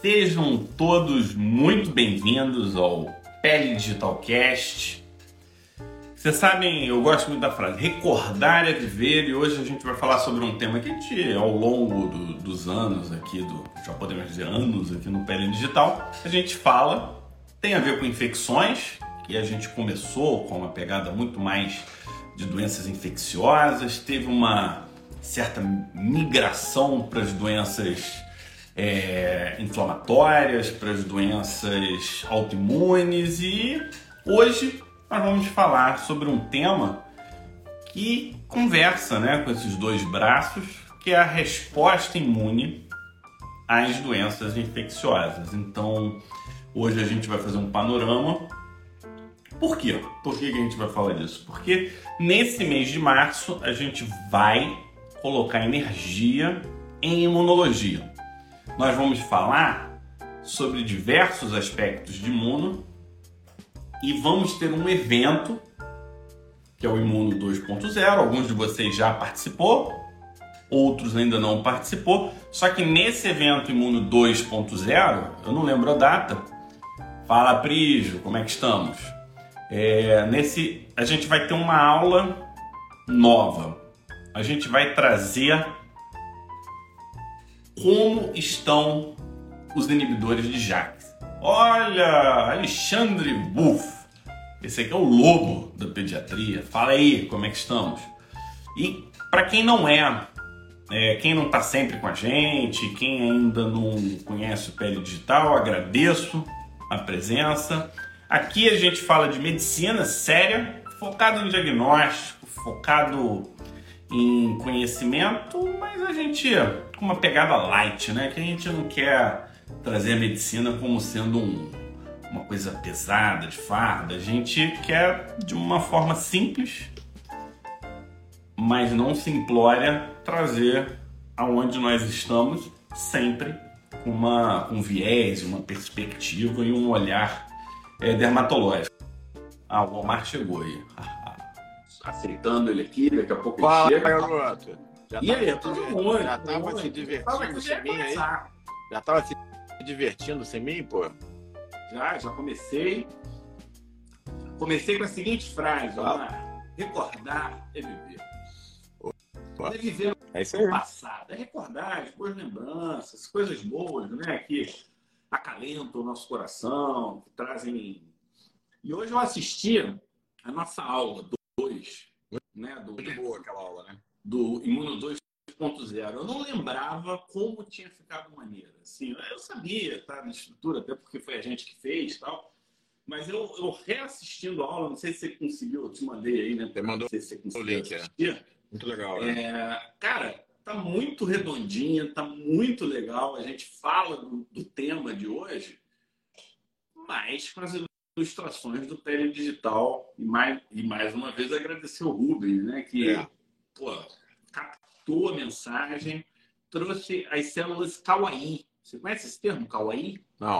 Sejam todos muito bem-vindos ao Pele Digital Cast. Vocês sabem, eu gosto muito da frase recordar é viver e hoje a gente vai falar sobre um tema que a gente, ao longo do, dos anos aqui, do, já podemos dizer anos aqui no Pele Digital, a gente fala, tem a ver com infecções, que a gente começou com uma pegada muito mais de doenças infecciosas, teve uma certa migração para as doenças é, inflamatórias, para as doenças autoimunes e hoje nós vamos falar sobre um tema que conversa né, com esses dois braços, que é a resposta imune às doenças infecciosas. Então, hoje a gente vai fazer um panorama. Por quê? Por que a gente vai falar disso? Porque nesse mês de março a gente vai colocar energia em imunologia. Nós vamos falar sobre diversos aspectos de imuno e vamos ter um evento que é o Imuno 2.0. Alguns de vocês já participou, outros ainda não participou. Só que nesse evento Imuno 2.0, eu não lembro a data. Fala, Prígio, como é que estamos? É, nesse, a gente vai ter uma aula nova. A gente vai trazer como estão os inibidores de JAK. Olha, Alexandre Buff. Esse aqui é o lobo da pediatria. Fala aí, como é que estamos? E para quem não é, é quem não está sempre com a gente, quem ainda não conhece o Pele Digital, agradeço a presença. Aqui a gente fala de medicina séria, focado no diagnóstico, focado em conhecimento, mas a gente com uma pegada light, né? Que a gente não quer trazer a medicina como sendo um, uma coisa pesada, de farda. A gente quer de uma forma simples, mas não simplória, trazer aonde nós estamos sempre com uma, um viés, uma perspectiva e um olhar é, dermatológico. Ah, o Omar chegou aí. Aceitando ele aqui, daqui a pouco Fala, ele chega. garoto. Já E tava aí, todo diver- mundo. Já tava te divertindo sem mim aí? Já tava se divertindo sem mim, pô? Já, já comecei. Comecei com a seguinte frase, Fala. Omar. Recordar é viver. É viver É isso o passado, é recordar as boas lembranças, coisas boas, né? Que acalentam o nosso coração, que trazem. E hoje eu assisti a nossa aula 2, né? Do, Muito boa aquela aula, né? do Imuno 2.0. Eu não lembrava como tinha ficado maneira. Assim, eu sabia, tá, na estrutura, até porque foi a gente que fez tal. Mas eu, eu reassistindo a aula, não sei se você conseguiu, eu te mandei aí, né? Você mandou Não sei se você conseguiu link, é. assistir. Muito legal, né? É, cara, tá muito redondinha, tá muito legal. A gente fala do, do tema de hoje, mas com as ilustrações do Pele Digital. E mais, e mais uma vez agradecer o Rubens, né? Que É. pô, captou a mensagem, trouxe as células Kawaii. Você conhece esse termo, Kawaii? Não.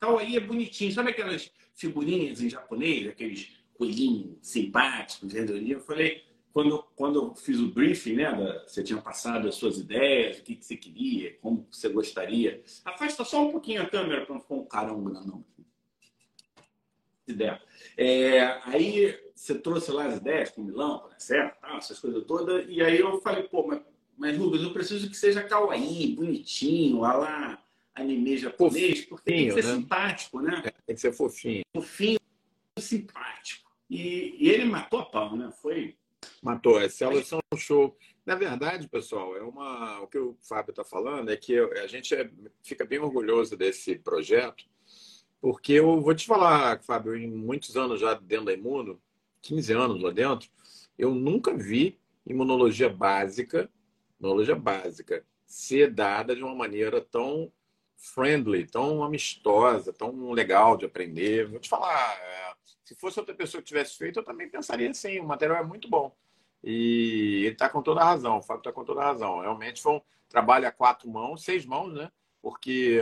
Kawaii é bonitinho. Sabe aquelas figurinhas em japonês, aqueles coelhinhos simpáticos, redondinhos? Eu falei, quando, quando eu fiz o briefing, né? da- você tinha passado as suas ideias, o que, que você queria, como você gostaria. Afasta só um pouquinho a câmera para não ficar um carão grandão. É, aí você trouxe lá as ideias com Milão, né, certo? Tal, essas coisas todas. E aí eu falei, pô, mas, mas Rubens, eu preciso que seja kawaii, bonitinho, lá lá anime japonês, porque tem que ser né? simpático, né? Tem que ser fofinho. Fofinho, simpático. E, e ele matou a pau, né? Foi. Matou, as células são um show. Na verdade, pessoal, é uma. O que o Fábio está falando é que a gente é- fica bem orgulhoso desse projeto, porque eu vou te falar, Fábio, em muitos anos já dentro da Imuno, 15 anos lá dentro, eu nunca vi imunologia básica, imunologia básica, ser dada de uma maneira tão friendly, tão amistosa, tão legal de aprender. Vou te falar, é, se fosse outra pessoa que tivesse feito, eu também pensaria assim, o material é muito bom. E ele está com toda a razão, o Fábio está com toda a razão. Realmente foi um trabalho a quatro mãos, seis mãos, né? Porque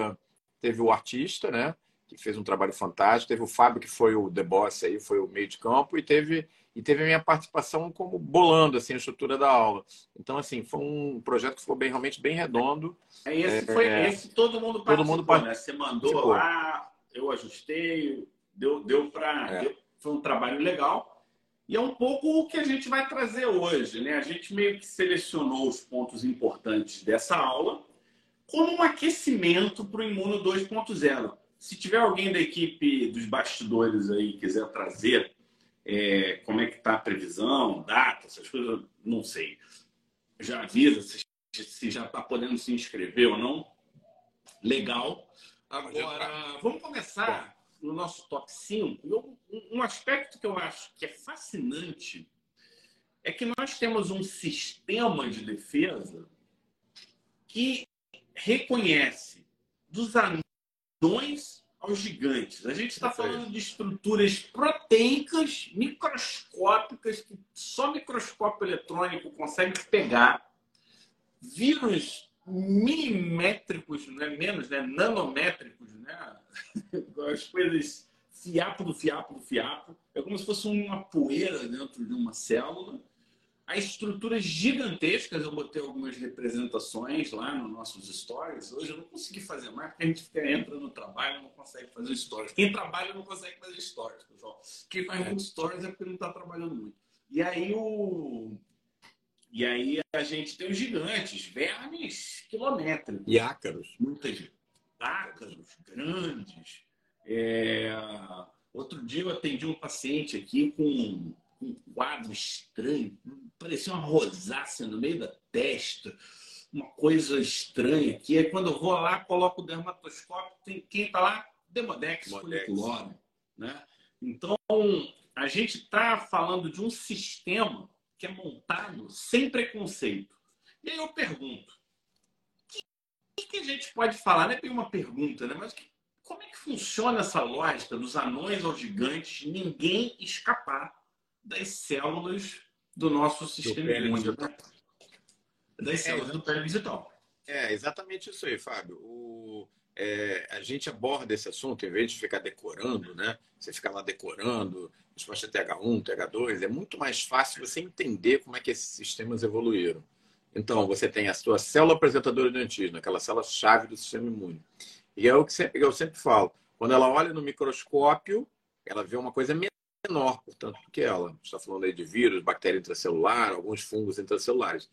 teve o artista, né? Que fez um trabalho fantástico. Teve o Fábio, que foi o The Boss aí, foi o meio de campo. E teve e teve a minha participação como bolando assim, a estrutura da aula. Então, assim, foi um projeto que ficou bem, realmente bem redondo. É, esse foi é, esse todo mundo participou, todo mundo participou, né? Você mandou lá, eu ajustei, deu, deu para... É. Foi um trabalho legal. E é um pouco o que a gente vai trazer hoje, né? A gente meio que selecionou os pontos importantes dessa aula como um aquecimento para o Imuno 2.0. Se tiver alguém da equipe dos bastidores aí quiser trazer é, como é que está a previsão, data, essas coisas, não sei. Já avisa se, se já está podendo se inscrever ou não. Legal. Agora, vamos começar no nosso top 5. Eu, um aspecto que eu acho que é fascinante é que nós temos um sistema de defesa que reconhece dos anões aos gigantes. A gente está falando de estruturas proteicas microscópicas que só microscópio eletrônico consegue pegar. Vírus milimétricos, né? menos, né? nanométricos, né? as coisas fiapo do fiapo do fiapo. É como se fosse uma poeira dentro de uma célula a estruturas gigantescas. Eu botei algumas representações lá nos nossos stories. Hoje eu não consegui fazer mais, porque a gente fica, entra no trabalho e não consegue fazer stories. Quem trabalha não consegue fazer stories, pessoal. Quem faz muitos stories é porque não está trabalhando muito. E aí o. E aí a gente tem os gigantes, vermes quilométricos. E ácaros. Muitas ácaros, grandes. É... Outro dia eu atendi um paciente aqui com um quadro estranho, parecia uma rosácea no meio da testa, uma coisa estranha que é quando eu vou lá, coloco o dermatoscópio, tem quem está lá? Demodex folliculorum, né? Então, a gente está falando de um sistema que é montado sem preconceito. E aí eu pergunto, o que a gente pode falar? Não é bem uma pergunta, né? Mas como é que funciona essa lógica dos anões aos gigantes, ninguém escapar? Das células do nosso sistema imune. Das células é, do pele digital. É, exatamente isso aí, Fábio. O, é, a gente aborda esse assunto, em vez de ficar decorando, né? Você ficar lá decorando, resposta TH1, TH2, é muito mais fácil você entender como é que esses sistemas evoluíram. Então, você tem a sua célula apresentadora de antígeno, aquela célula-chave do sistema imune. E é o que eu sempre falo. Quando ela olha no microscópio, ela vê uma coisa menor, portanto, do que ela. Está falando aí de vírus, bactéria intracelular, alguns fungos intracelulares.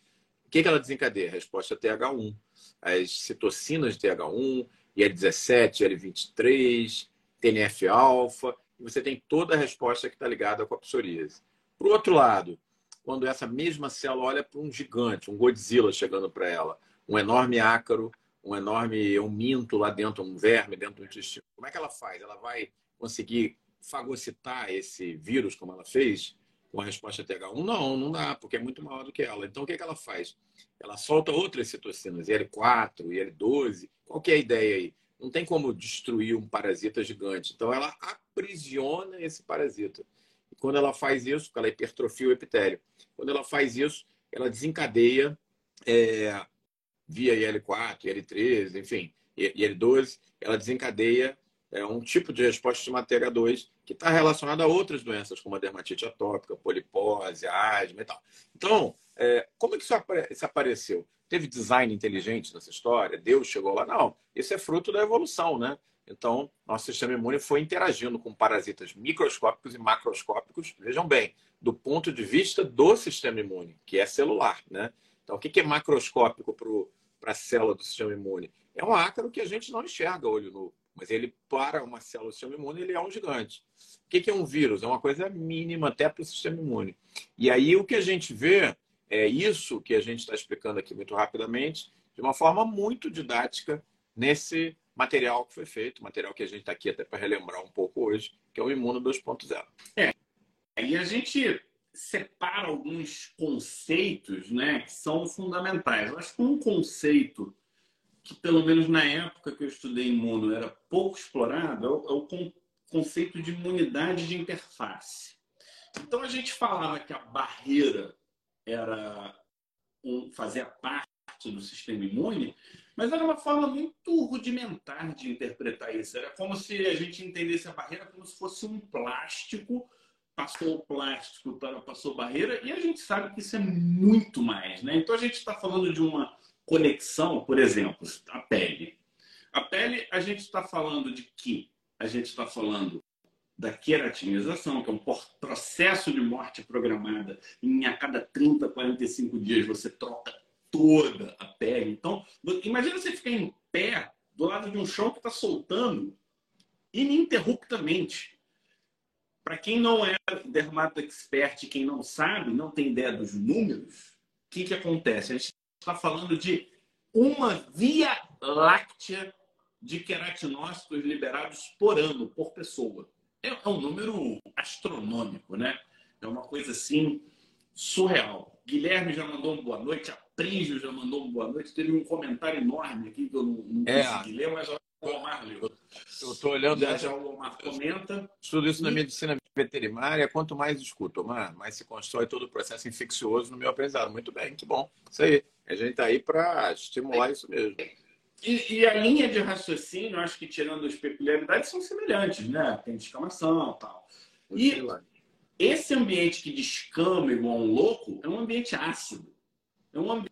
O que, que ela desencadeia? Resposta é TH1. As citocinas de TH1, IL-17, IL-23, TNF-alfa, você tem toda a resposta que está ligada com a psoríase. Por outro lado, quando essa mesma célula olha para um gigante, um Godzilla chegando para ela, um enorme ácaro, um enorme um minto lá dentro, um verme dentro do intestino, como é que ela faz? Ela vai conseguir fagocitar esse vírus como ela fez com a resposta TH1? Não, não dá, porque é muito maior do que ela. Então, o que, é que ela faz? Ela solta outras citocinas, IL-4, IL-12. Qual que é a ideia aí? Não tem como destruir um parasita gigante. Então, ela aprisiona esse parasita. E quando ela faz isso, ela hipertrofia o epitélio. Quando ela faz isso, ela desencadeia é, via IL-4, IL-13, enfim, IL-12, ela desencadeia é um tipo de resposta de matéria 2 que está relacionado a outras doenças, como a dermatite atópica, polipose, asma e tal. Então, é, como é que isso apareceu? Teve design inteligente nessa história? Deus chegou lá? Não. Isso é fruto da evolução, né? Então, nosso sistema imune foi interagindo com parasitas microscópicos e macroscópicos, vejam bem, do ponto de vista do sistema imune, que é celular, né? Então, o que é macroscópico para a célula do sistema imune? É um ácaro que a gente não enxerga olho nu. Mas ele, para uma célula do sistema imune, ele é um gigante. O que é um vírus? É uma coisa mínima até para o sistema imune. E aí o que a gente vê é isso que a gente está explicando aqui muito rapidamente, de uma forma muito didática, nesse material que foi feito, material que a gente está aqui até para relembrar um pouco hoje, que é o Imuno 2.0. É. E a gente separa alguns conceitos né, que são fundamentais. Eu acho que um conceito que pelo menos na época que eu estudei imuno era pouco explorado, é o, é conceito de imunidade de interface. Então a gente falava que a barreira era um, fazia parte do sistema imune, mas era uma forma muito rudimentar de interpretar isso. Era como se a gente entendesse a barreira como se fosse um plástico passou o plástico, passou barreira, e a gente sabe que isso é muito mais, né? Então a gente está falando de uma conexão, por exemplo, a pele. A pele, a gente está falando de que? A gente está falando da queratinização, que é um processo de morte programada. Em a cada 30, 45 dias você troca toda a pele. Então, imagina você ficar em pé do lado de um chão que está soltando ininterruptamente. Para quem não é dermato expert, quem não sabe, não tem ideia dos números, o que, que acontece? A gente está falando de uma via láctea de queratinócitos liberados por ano, por pessoa é, é um número astronômico, né? É uma coisa assim surreal. Guilherme já mandou uma boa noite, a Prígio já mandou uma boa noite. Teve um comentário enorme aqui que eu não, não é. consegui ler, mas o Omar leu. Eu estou olhando. Já, já o Omar comenta. Estudo isso e... na medicina veterinária. Quanto mais escuto, Omar, mais se constrói todo o processo infeccioso no meu aprendizado. Muito bem, que bom. Isso aí. A gente está aí para estimular isso mesmo. E, e, a linha de raciocínio, acho que tirando as peculiaridades, são semelhantes, né? Tem descamação e tal. E esse ambiente que descama igual um louco é um ambiente ácido. É um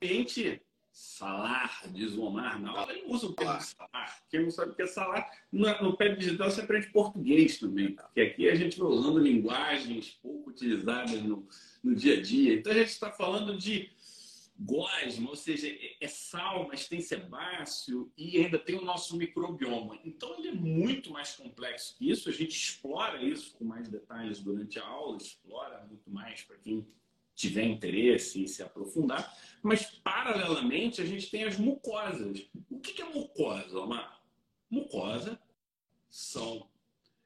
ambiente salar, diz o Omar. Na hora ele usa o termo salar. Quem não sabe o que é salar, no pé digital você aprende português também. Porque aqui a gente vai usando linguagens pouco utilizadas no, no dia a dia. Então a gente está falando de gosma, ou seja, é, é sal, mas tem sebáceo e ainda tem o nosso microbioma. Então ele é muito mais complexo que isso. A gente explora isso com mais detalhes durante a aula, explora muito mais para quem tiver interesse em se aprofundar. Mas paralelamente a gente tem as mucosas. O que é mucosa, Omar? Mucosa são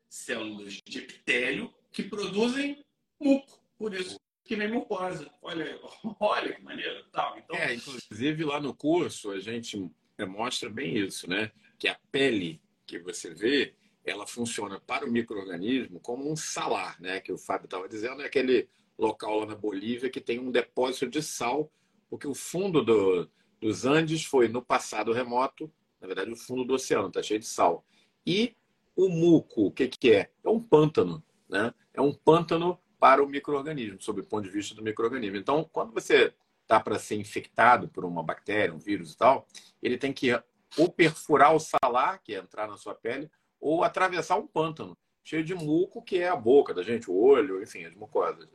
células de epitélio que produzem muco. Por isso que nem mucosa. Olha, olha que maneiro. Tal. Então... É, inclusive lá no curso a gente mostra bem isso, né? Que a pele que você vê, ela funciona para o microorganismo como um salar, né? Que o Fábio estava dizendo, é aquele local lá na Bolívia que tem um depósito de sal, porque o fundo do, dos Andes foi no passado remoto, na verdade o fundo do oceano está cheio de sal. E o muco, o que, que é? É um pântano, né? É um pântano para o microorganismo, sob o ponto de vista do microorganismo. Então, quando você está para ser infectado por uma bactéria, um vírus e tal, ele tem que ou perfurar o salar, que é entrar na sua pele, ou atravessar um pântano cheio de muco, que é a boca da gente, o olho, enfim, as mucosas.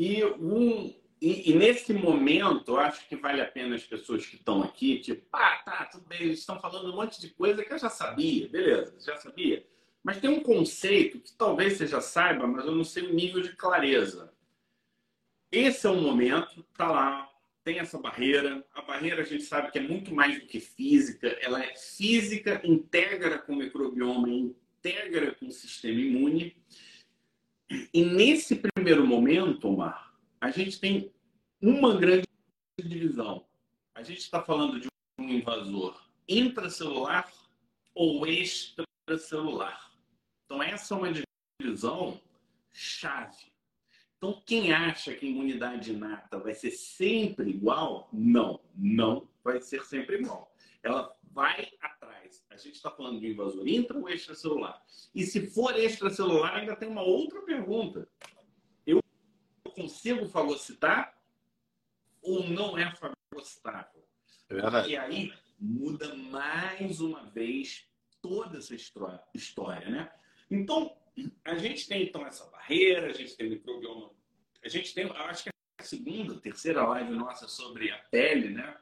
E, um, e, e, nesse momento, eu acho que vale a pena as pessoas que estão aqui, tipo, ah, tá, tudo bem, eles estão falando um monte de coisa que eu já sabia, beleza, já sabia. Mas tem um conceito que talvez você já saiba, mas eu não sei o nível de clareza. Esse é um momento, tá lá, tem essa barreira. A barreira a gente sabe que é muito mais do que física, ela é física, integra com o microbioma, integra com o sistema imune. E nesse primeiro momento, Omar, a gente tem uma grande divisão. A gente está falando de um invasor intracelular ou extracelular. Então, essa é uma divisão chave. Então, quem acha que a imunidade inata vai ser sempre igual, não, não vai ser sempre igual. Ela vai A gente está falando de invasor intra ou extracelular. E se for extracelular, ainda tem uma outra pergunta. Eu consigo fagocitar ou não é fagocitável? É. E aí muda mais uma vez toda essa história, né? Então, a gente tem então essa barreira, a gente tem o microbioma, a gente tem, acho que a segunda, terceira live nossa sobre a pele, né?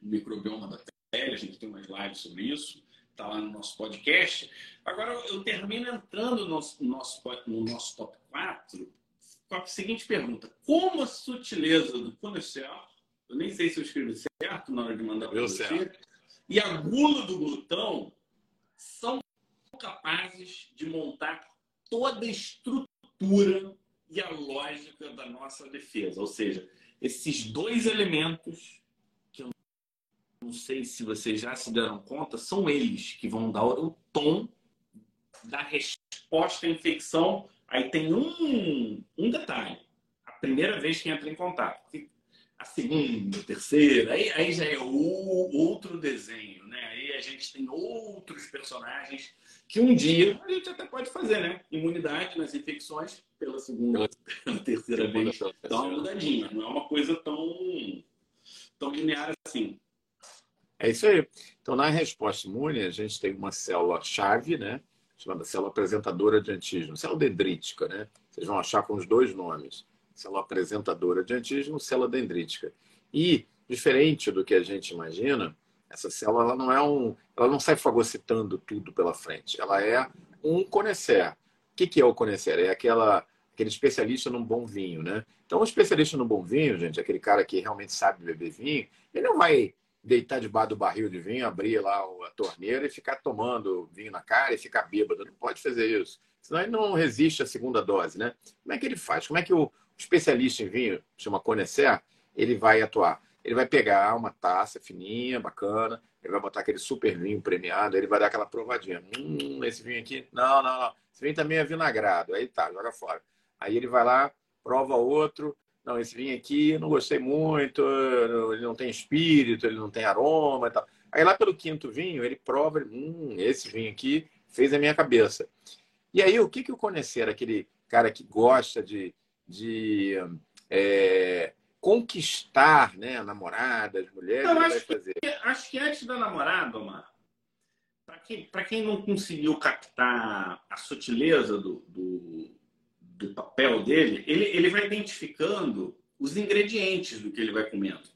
O microbioma da pele, a gente tem umas lives sobre isso, tá lá no nosso podcast. Agora eu termino entrando no nosso, no nosso, no nosso top 4 com a seguinte pergunta: Como a sutileza do colesterol, eu nem sei se eu escrevi certo na hora de mandar para você, certo. e a gula do glutão são capazes de montar toda a estrutura e a lógica da nossa defesa. Ou seja, esses dois elementos, não sei se vocês já se deram conta, são eles que vão dar o tom da resposta à infecção. Aí tem um, um detalhe. A primeira vez que entra em contato. a segunda, a terceira, aí, aí já é o, outro desenho, né? Aí a gente tem outros personagens que um dia a gente até pode fazer, né? Imunidade nas infecções pela segunda, pela terceira vez. Dá uma mudadinha, não é uma coisa tão, tão linear assim. É isso aí. Então, na resposta imune, a gente tem uma célula-chave, né? Chamada célula apresentadora de antígeno, célula dendrítica, né? Vocês vão achar com os dois nomes. Célula apresentadora de antígeno, célula dendrítica. E, diferente do que a gente imagina, essa célula ela não é um, ela não sai fagocitando tudo pela frente. Ela é um conhecer. O que, que é o conhecer? É aquela aquele especialista num bom vinho, né? Então, o especialista no bom vinho, gente, aquele cara que realmente sabe beber vinho, ele não vai deitar debaixo do barril de vinho, abrir lá a torneira e ficar tomando vinho na cara e ficar bêbado. Não pode fazer isso. Senão ele não resiste à segunda dose, né? Como é que ele faz? Como é que o especialista em vinho, chama conhecer, ele vai atuar? Ele vai pegar uma taça fininha, bacana, ele vai botar aquele super vinho premiado, ele vai dar aquela provadinha. Hum, esse vinho aqui, não, não, não. Esse vinho também é vinagrado. Aí tá, joga fora. Aí ele vai lá, prova outro, não, esse vinho aqui não gostei muito, ele não tem espírito, ele não tem aroma e tal. Aí lá pelo quinto vinho, ele prova, hum, esse vinho aqui fez a minha cabeça. E aí, o que, que o conhecer, aquele cara que gosta de, de é, conquistar né, a namorada, as mulheres, não, vai fazer? Que, acho que antes da namorada, Omar, para quem, quem não conseguiu captar a sutileza do, do do papel dele, ele, ele vai identificando os ingredientes do que ele vai comendo.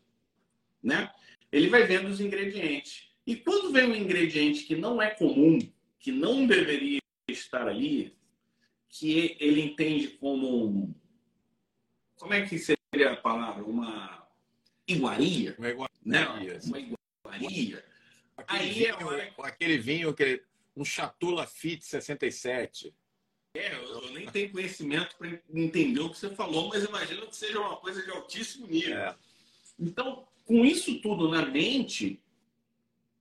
Né? Ele vai vendo os ingredientes. E quando vem um ingrediente que não é comum, que não deveria estar ali, que ele entende como. Como é que seria a palavra? Uma iguaria? Uma iguaria. Né? Uma iguaria. Aquele Aí é vinho, é aquele vinho, que um Chateau Lafite 67. É, eu nem tenho conhecimento para entender o que você falou, mas imagino que seja uma coisa de altíssimo nível. É. Então, com isso tudo na mente,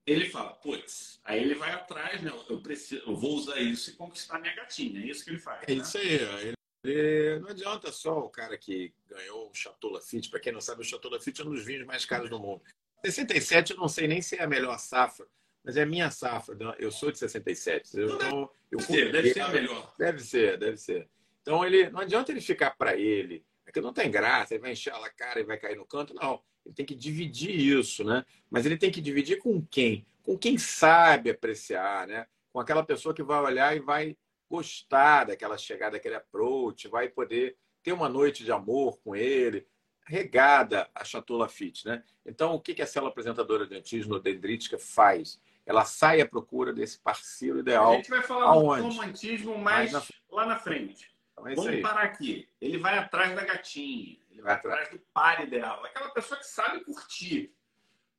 ele fala, putz, aí ele vai atrás, né? Eu preciso, eu vou usar isso e conquistar minha gatinha. É isso que ele faz. É né? isso aí. Ele, não adianta só o cara que ganhou o Chateau Lafite. Para quem não sabe, o Chateau Lafite é um dos vinhos mais caros do mundo. 67, eu não sei nem se é a melhor safra mas é a minha safra. Né? Eu sou de 67. Eu, então, eu deve, deve ser a melhor. Deve ser, deve ser. Então, ele, não adianta ele ficar para ele. É que não tem graça, ele vai encher a cara e vai cair no canto. Não, ele tem que dividir isso, né? Mas ele tem que dividir com quem? Com quem sabe apreciar, né? Com aquela pessoa que vai olhar e vai gostar daquela chegada, daquele approach, vai poder ter uma noite de amor com ele, regada a Chateau Lafitte, né? Então, o que a célula apresentadora de antígeno dendrítica faz? Ela sai à procura desse parceiro ideal. A gente vai falar aonde? do romantismo mais, mais na... lá na frente. Então é Vamos parar aqui. Ele vai atrás da gatinha, ele vai, vai atrás do par ideal. Aquela pessoa que sabe curtir.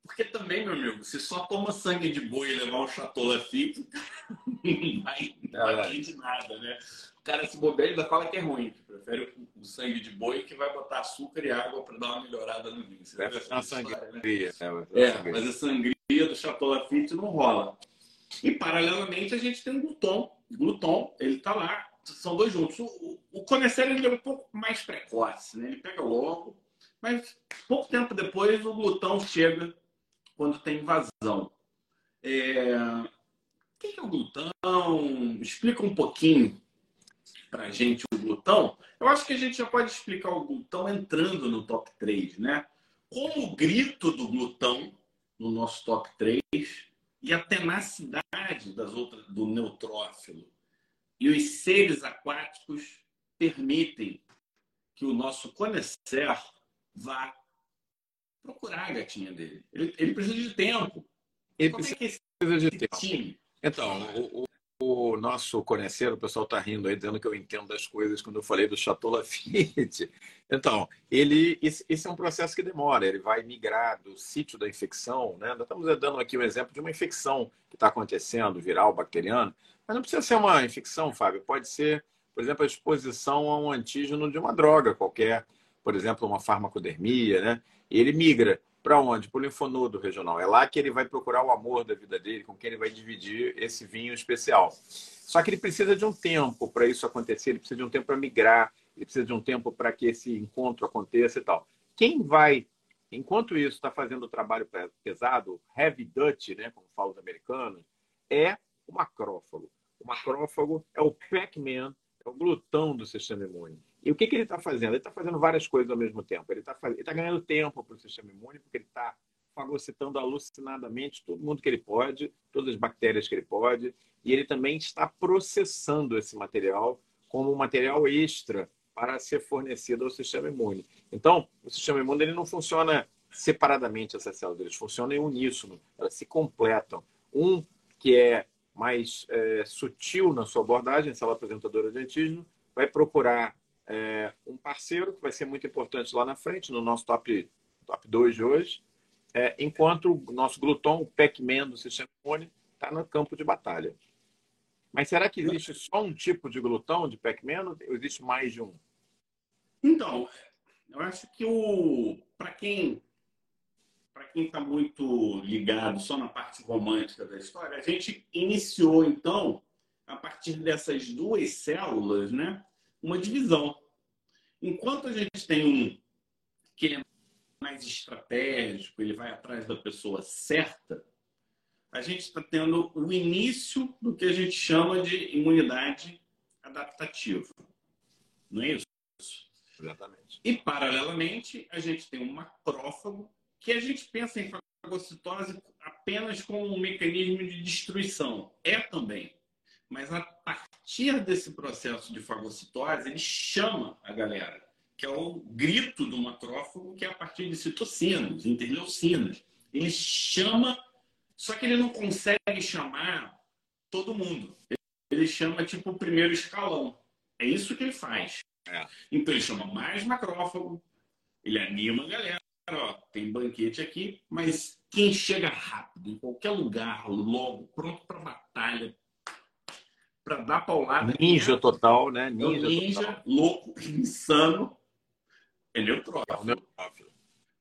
Porque também, meu amigo, se só toma sangue de boi e levar um chateau Lafite, não vai, não é vai de nada, né? O cara se bobear ainda fala que é ruim, que prefere o sangue de boi que vai botar açúcar e água para dar uma melhorada no vinho. Você vai fazer uma sangria. Né? É, mas a sangria do Chateau Lafite não rola. E, paralelamente, a gente tem o Gluton. Gluton, ele está lá, são dois juntos. O, o ele é um pouco mais precoce, né? ele pega logo, mas pouco tempo depois o glutão chega quando tem invasão. É... O que é o glutão? Explica um pouquinho para a gente o glutão. Eu acho que a gente já pode explicar o glutão entrando no top 3, né? Como o grito do glutão no nosso top 3 e a tenacidade das outras do neutrófilo e os seres aquáticos permitem que o nosso conhecer vá procurar a gatinha dele. Ele, ele precisa de tempo. Ele Como precisa, é de tempo. Time? Então, o, o nosso conhecer, o pessoal está rindo aí, dizendo que eu entendo das coisas quando eu falei do Chateau Lafite. Então, ele, esse, é um processo que demora, ele vai migrar do sítio da infecção, né? Nós estamos dando aqui um exemplo de uma infecção que está acontecendo, viral, bacteriana, mas não precisa ser uma infecção, Fábio, pode ser, por exemplo, a exposição a um antígeno de uma droga qualquer, por exemplo, uma farmacodermia, né? Ele migra para onde? Para o linfonodo regional. É lá que ele vai procurar o amor da vida dele, com quem ele vai dividir esse vinho especial. Só que ele precisa de um tempo para isso acontecer, ele precisa de um tempo para migrar, ele precisa de um tempo para que esse encontro aconteça e tal. Quem vai enquanto isso está fazendo o trabalho pesado, heavy duty, né, como falam os americanos, é o macrófago. O macrófago é o Pac-Man, é o glutão do sistema imune. E o que, que ele está fazendo? Ele está fazendo várias coisas ao mesmo tempo. Ele está faz... tá ganhando tempo para o sistema imune, porque ele está fagocitando alucinadamente todo mundo que ele pode, todas as bactérias que ele pode, e ele também está processando esse material como um material extra para ser fornecido ao sistema imune. Então, o sistema imune ele não funciona separadamente essas células, eles funcionam em uníssono, elas se completam. Um que é mais é, sutil na sua abordagem, célula apresentadora de antígeno, vai procurar é, um parceiro que vai ser muito importante lá na frente, no nosso top, top 2 de hoje, é, enquanto o nosso gluton, o Pac-Man do sistema imune, está no campo de batalha. Mas será que existe só um tipo de glutão, de Pac-Man, ou existe mais de um? Então, eu acho que o para quem para quem está muito ligado só na parte romântica da história, a gente iniciou então a partir dessas duas células, né, uma divisão. Enquanto a gente tem um que é mais estratégico, ele vai atrás da pessoa certa, a gente está tendo o início do que a gente chama de imunidade adaptativa. Não é isso? Exatamente. E, paralelamente, a gente tem um macrófago, que a gente pensa em fagocitose apenas como um mecanismo de destruição. É também. Mas a partir desse processo de fagocitose, ele chama a galera, que é o grito do macrófago, que é a partir de citocinas, interleucinas. Ele chama, só que ele não consegue chamar todo mundo. Ele chama tipo o primeiro escalão. É isso que ele faz. É. Então ele chama mais macrófago, ele anima a galera, ó, tem banquete aqui, mas quem chega rápido, em qualquer lugar, logo, pronto para batalha, para dar paulada. Ninja total, né? Ninja, ninja total. louco, insano, é neutrófilo. É neutrófilo.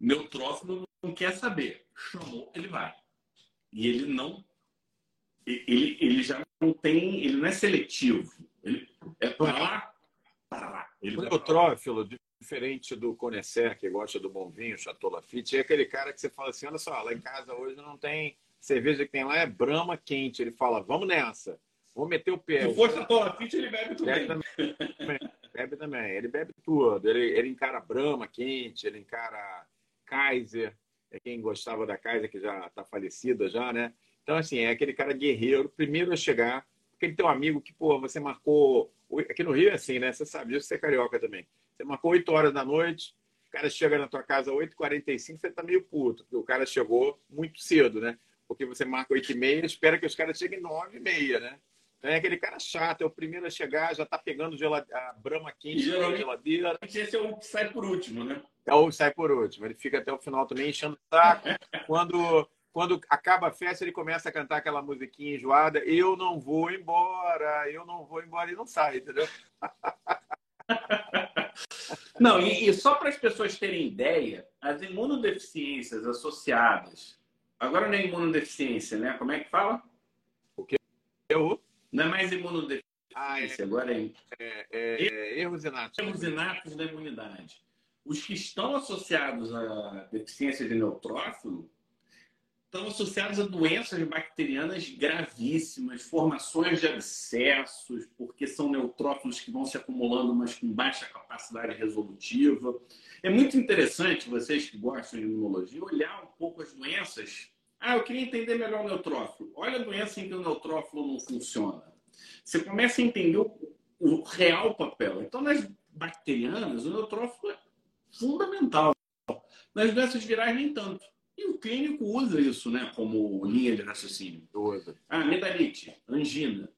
Neutrófilo não quer saber. Chamou, ele vai. E ele não. Ele, ele já não tem. Ele não é seletivo. Ele é para lá, para lá. Ele o neutrófilo, diferente do Conhecer, que gosta do bom vinho, Chateau Lafite, é aquele cara que você fala assim: olha só, lá em casa hoje não tem cerveja que tem lá, é brama quente. Ele fala: vamos nessa, vou meter o pé. Se for Chateau Lafite, ele bebe tudo. Bebe também. bebe também. Ele bebe tudo. Ele, ele encara brama quente, ele encara Kaiser. É quem gostava da Kaiser, que já está falecida já, né? Então, assim, é aquele cara guerreiro, primeiro a chegar, aquele teu amigo que, pô, você marcou Aqui no Rio é assim, né? Você sabe disso, você é carioca também. Você marcou 8 horas da noite, o cara chega na tua casa às 8h45, você tá meio puto, porque o cara chegou muito cedo, né? Porque você marca 8h30 espera que os caras cheguem 9h30, né? É aquele cara chato, é o primeiro a chegar, já tá pegando a brama quente na geladeira. Esse é o que sai por último, né? É o que sai por último. Ele fica até o final também enchendo o saco. quando quando acaba a festa, ele começa a cantar aquela musiquinha enjoada, eu não vou embora, eu não vou embora, e não sai, entendeu? Não, e, e só para as pessoas terem ideia, as imunodeficiências associadas. Agora não é imunodeficiência, né? Como é que fala? O quê? Eu? Não é mais imunodeficiência, ah, é, agora é, é, é, erros inatos. Erros inatos da imunidade. Os que estão associados à deficiência de neutrófilo estão associados a doenças bacterianas gravíssimas, formações de abscessos, porque são neutrófilos que vão se acumulando, mas com baixa capacidade resolutiva. É muito interessante, vocês que gostam de imunologia, olhar um pouco as doenças. Ah, eu queria entender melhor o neutrófilo. Olha a doença em que o neutrófilo não funciona. Você começa a entender o, o real papel. Então, nas bacterianas, o neutrófilo é fundamental. Nas doenças virais, nem tanto. E o clínico usa isso né, como linha de raciocínio. Usa. Ah, medalite, angina.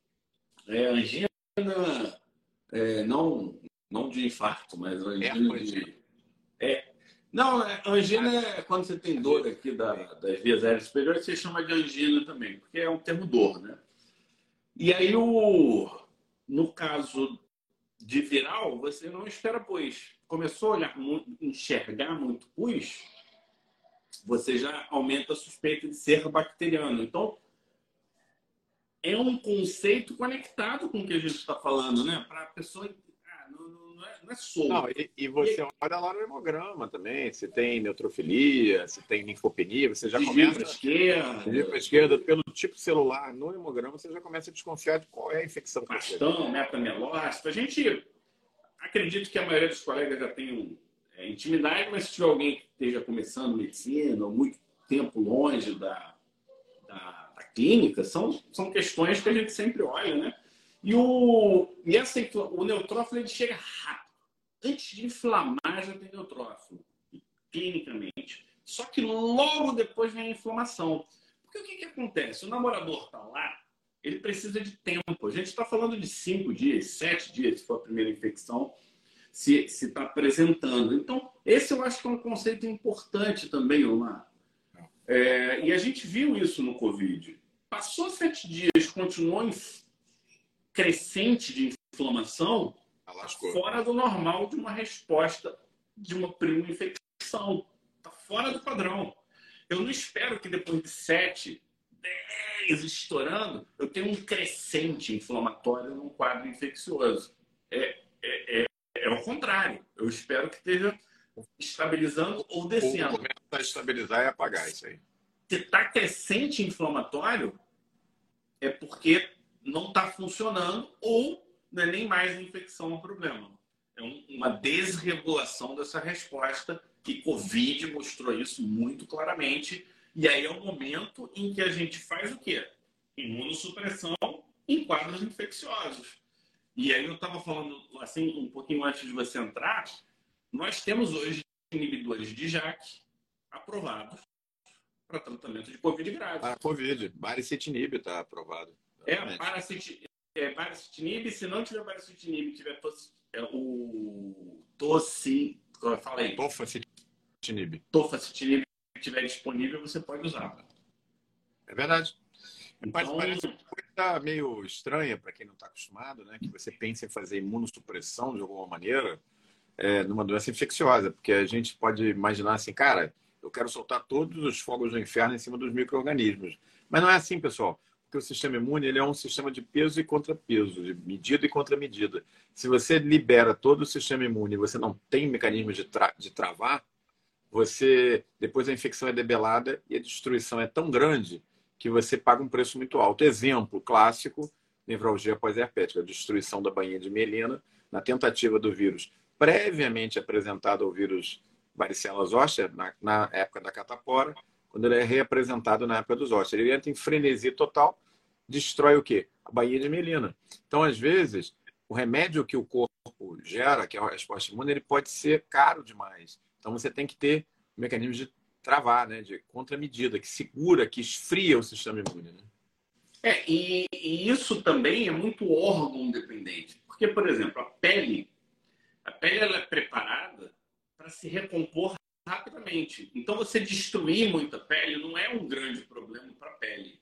É, angina, é, não, não de infarto, mas angina é, de. Não, é, angina é quando você tem dor aqui da, das vias aéreas superiores, você chama de angina também, porque é um termo dor, né? E aí, o, no caso de viral, você não espera pus. Começou a olhar, enxergar muito pus, você já aumenta a suspeita de ser bacteriano. Então, é um conceito conectado com o que a gente está falando, né? Para a pessoa. Não, é, não é solto. Não, e, e, você e... olha lá no hemograma também, se tem neutrofilia, se tem linfopenia, você já começa... esquerda. Desvio para esquerda, pelo tipo celular no hemograma, você já começa a desconfiar de qual é a infecção. Bastão, metamelócito. A gente acredito que a maioria dos colegas já tenham é, intimidade, mas se tiver alguém que esteja começando medicina ou muito tempo longe da, da, da clínica, são, são questões que a gente sempre olha, né? E o, e essa, o neutrófilo ele chega rápido. Antes de inflamar, já tem neutrófilo, clinicamente. Só que logo depois vem a inflamação. Porque o que, que acontece? O namorador está lá, ele precisa de tempo. A gente está falando de cinco dias, sete dias, se for a primeira infecção, se está apresentando. Então, esse eu acho que é um conceito importante também, Omar. É, e a gente viu isso no Covid. Passou sete dias, continuou em crescente de inflamação, fora do normal de uma resposta de uma prima infecção. Está fora do padrão. Eu não espero que depois de sete, dez estourando, eu tenha um crescente inflamatório num quadro infeccioso. É, é, é, é o contrário. Eu espero que esteja estabilizando ou descendo. Ou começa a estabilizar e apagar isso aí. Se está crescente inflamatório, é porque não está funcionando ou não é nem mais a infecção o problema. É um, uma desregulação dessa resposta e Covid mostrou isso muito claramente. E aí é o momento em que a gente faz o quê? Imunossupressão em quadros infecciosos. E aí eu estava falando assim um pouquinho antes de você entrar, nós temos hoje inibidores de JAK aprovados para tratamento de Covid grave. Para Covid, baricitinib está aprovado. É, paracit, é, paracitinib, se não tiver paracitinib, tiver tos, é, o tossi, fala aí. Tofacitinib. Tofacitinib estiver disponível, você pode usar. É verdade. Então... Mas parece uma coisa meio estranha para quem não está acostumado, né? Que você pensa em fazer imunossupressão de alguma maneira é, numa doença infecciosa, porque a gente pode imaginar assim, cara, eu quero soltar todos os fogos do inferno em cima dos micro-organismos. Mas não é assim, pessoal porque o sistema imune ele é um sistema de peso e contrapeso, de medida e contramedida. Se você libera todo o sistema imune e você não tem mecanismo de, tra de travar, você depois a infecção é debelada e a destruição é tão grande que você paga um preço muito alto. Exemplo clássico, nevralgia pós-herpética, destruição da bainha de melina na tentativa do vírus previamente apresentado ao vírus varicela zoster na, na época da catapora, quando ele é reapresentado na época dos ossos. Ele entra em frenesi total, destrói o quê? A baía de melina. Então, às vezes, o remédio que o corpo gera, que é a resposta imune, ele pode ser caro demais. Então, você tem que ter um mecanismo de travar, né? de contramedida, que segura, que esfria o sistema imune. Né? É, e, e isso também é muito órgão dependente. Porque, por exemplo, a pele, a pele ela é preparada para se recompor rapidamente. Então, você destruir muita pele não é um grande problema para a pele.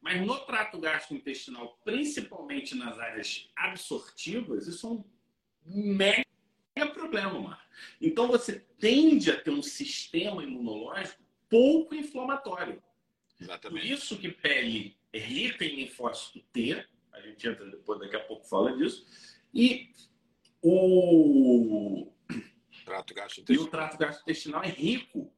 Mas no trato gastrointestinal, principalmente nas áreas absortivas, isso é um mega problema, Mar. Então, você tende a ter um sistema imunológico pouco inflamatório. Exatamente. Por isso que pele é rica em linfócito T, a gente entra depois, daqui a pouco fala disso, e o trato. E o trato gastrointestinal é rico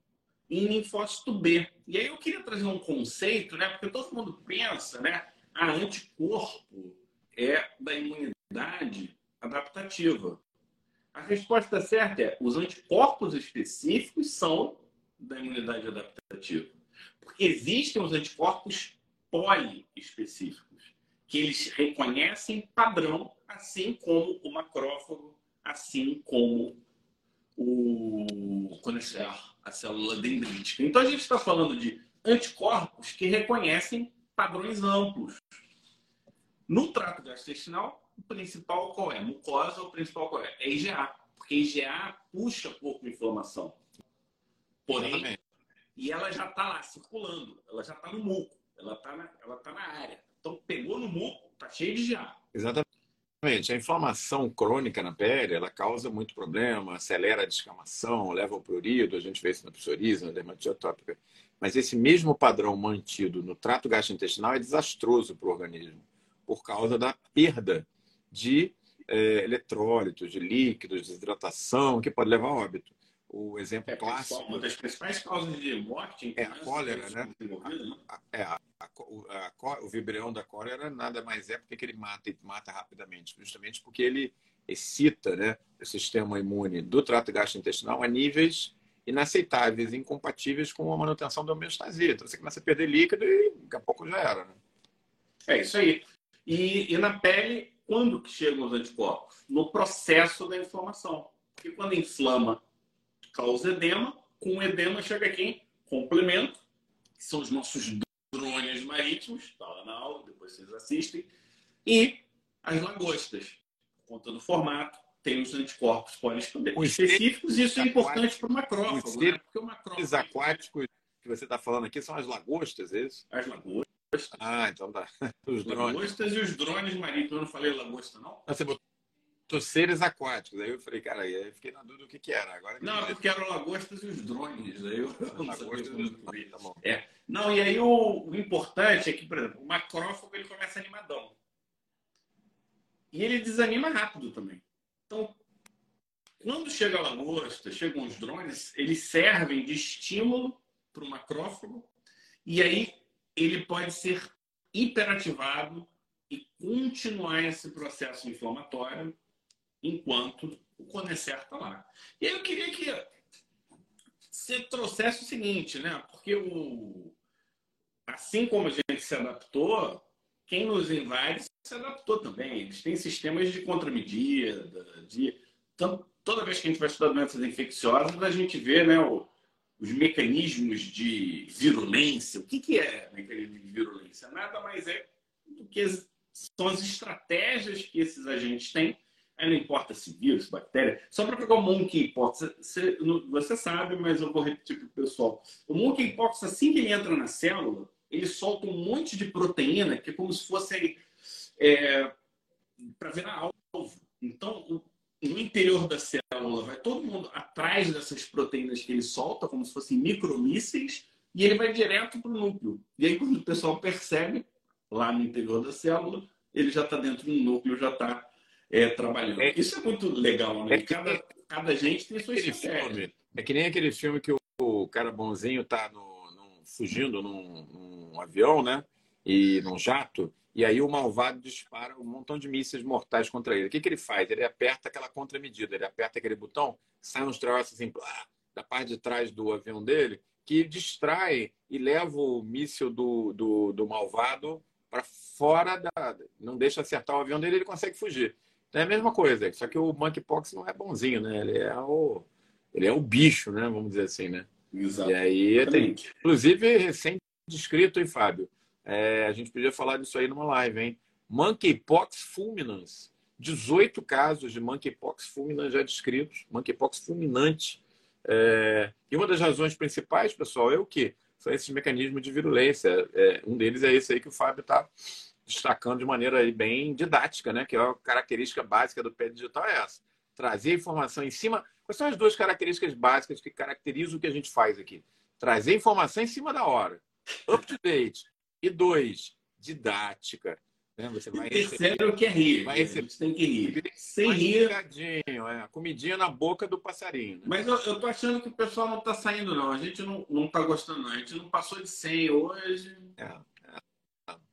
em linfócito B. E aí eu queria trazer um conceito, né? Porque todo mundo pensa, né? A anticorpo é da imunidade adaptativa. A resposta certa é: os anticorpos específicos são da imunidade adaptativa. Porque existem os anticorpos poliespecíficos, que eles reconhecem padrão, assim como o macrófago, assim como o, quando é a célula dendrítica. Então a gente está falando de anticorpos que reconhecem padrões amplos. No trato gastrointestinal, o principal qual é? Mucosa, o principal qual é? É IgA, porque IgA puxa pouco inflamação. Porém, e ela já está lá circulando, ela já está no muco, ela está na, ela tá na área. Então, pegou no muco, está cheio de IgA. Exatamente. Exatamente. A inflamação crônica na pele, ela causa muito problema, acelera a descamação, leva ao prurido, a gente vê isso na psoríase, na dermatite atópica. Mas esse mesmo padrão mantido no trato gastrointestinal é desastroso para o organismo, por causa da perda de é, eletrólitos, de líquidos, desidratação, que pode levar a óbito. O exemplo é, clássico. Uma das principais causas de morte é a cólera, né? A, é, a, a, a, o vibrião da cólera nada mais é porque ele mata e mata rapidamente, justamente porque ele excita né, o sistema imune do trato gastrointestinal a níveis inaceitáveis, incompatíveis com a manutenção da homeostasia. Então você começa a perder líquido e daqui a pouco já era. Né? É isso aí. E, e na pele, quando que chegam os anticorpos? No processo da inflamação. Porque quando inflama, causa edema. Com edema chega aqui complemento, que são os nossos drones marítimos, está lá na aula, depois vocês assistem, e as lagostas. Conta do formato, tem os anticorpos poliespecíficos, específicos, e isso é importante para o macrófago. Né? Porque o macrófago... aquáticos que você está falando aqui são as lagostas, é isso? As lagostas. Ah, então tá. Os drones. Lagostas e os drones marítimos. Eu não falei lagosta, não? Você botou seres aquáticos. Aí eu falei, cara, aí eu fiquei na dúvida do que, que era. Agora não, que porque eram lagostas e os drones. Aí eu não lagostas e os drones. Tá. É. Não, e aí o, o, importante é que, por exemplo, o macrófago ele começa animadão. E ele desanima rápido também. Então, quando chega a lagosta, chegam os drones, eles servem de estímulo para o macrófago e aí ele pode ser hiperativado e continuar esse processo inflamatório enquanto o Conecer está lá. E aí eu queria que você trouxesse o seguinte, né? Porque o... assim como a gente se adaptou, quem nos invade se adaptou também. Eles têm sistemas de contramedida, de... Então, toda vez que a gente vai estudar doenças infecciosas, a gente vê né, o... os mecanismos de virulência. O que, que é mecanismo de virulência? Nada mais é do que são as estratégias que esses agentes têm Aí não importa se vírus, bactéria. Só para pegar o monkeypox, você, você sabe, mas eu vou repetir para o pessoal. O monkeypox, assim que ele entra na célula, ele solta um monte de proteína que é como se fosse é, para virar alvo. Então, no interior da célula, vai todo mundo atrás dessas proteínas que ele solta, como se fossem micromísseis, e ele vai direto para o núcleo. E aí, quando o pessoal percebe, lá no interior da célula, ele já está dentro do núcleo, já está é, trabalhando. É, Isso é muito legal, né? É cada, cada gente tem sua história. É que nem aquele filme que o, o cara bonzinho tá no, no, fugindo num, num, avião, né? E num jato. E aí o malvado dispara um montão de mísseis mortais contra ele. O que, que ele faz? Ele aperta aquela contramedida, ele aperta aquele botão, sai uns troços assim, da parte de trás do avião dele, que distrai e leva o míssil do, do, do malvado para fora da. Não deixa acertar o avião dele, ele consegue fugir. É a mesma coisa, só que o monkeypox não é bonzinho, né? Ele é o, ele é o bicho, né? Vamos dizer assim, né? Exato. E aí tem, inclusive, recém descrito, hein, Fábio? É, a gente podia falar disso aí numa live, hein? Monkeypox fulminans. 18 casos de monkeypox fulminans já descritos, monkeypox fulminante. É, e uma das razões principais, pessoal, é o quê? São esses mecanismos de virulência. É, um deles é esse aí que o Fábio está destacando de maneira bem didática, né? Que é a característica básica do pé digital é essa. Trazer informação em cima. Quais são as duas características básicas que caracterizam o que a gente faz aqui? Trazer informação em cima da hora. Up to date. E dois, didática. Né? Você vai terceiro que é rir. Vai receber... tem que rir. Sem rir. É, comidinha na boca do passarinho. Né? Mas eu, eu tô achando que o pessoal não tá saindo, não. A gente não, não tá gostando, não. A gente não passou de 100 hoje. É.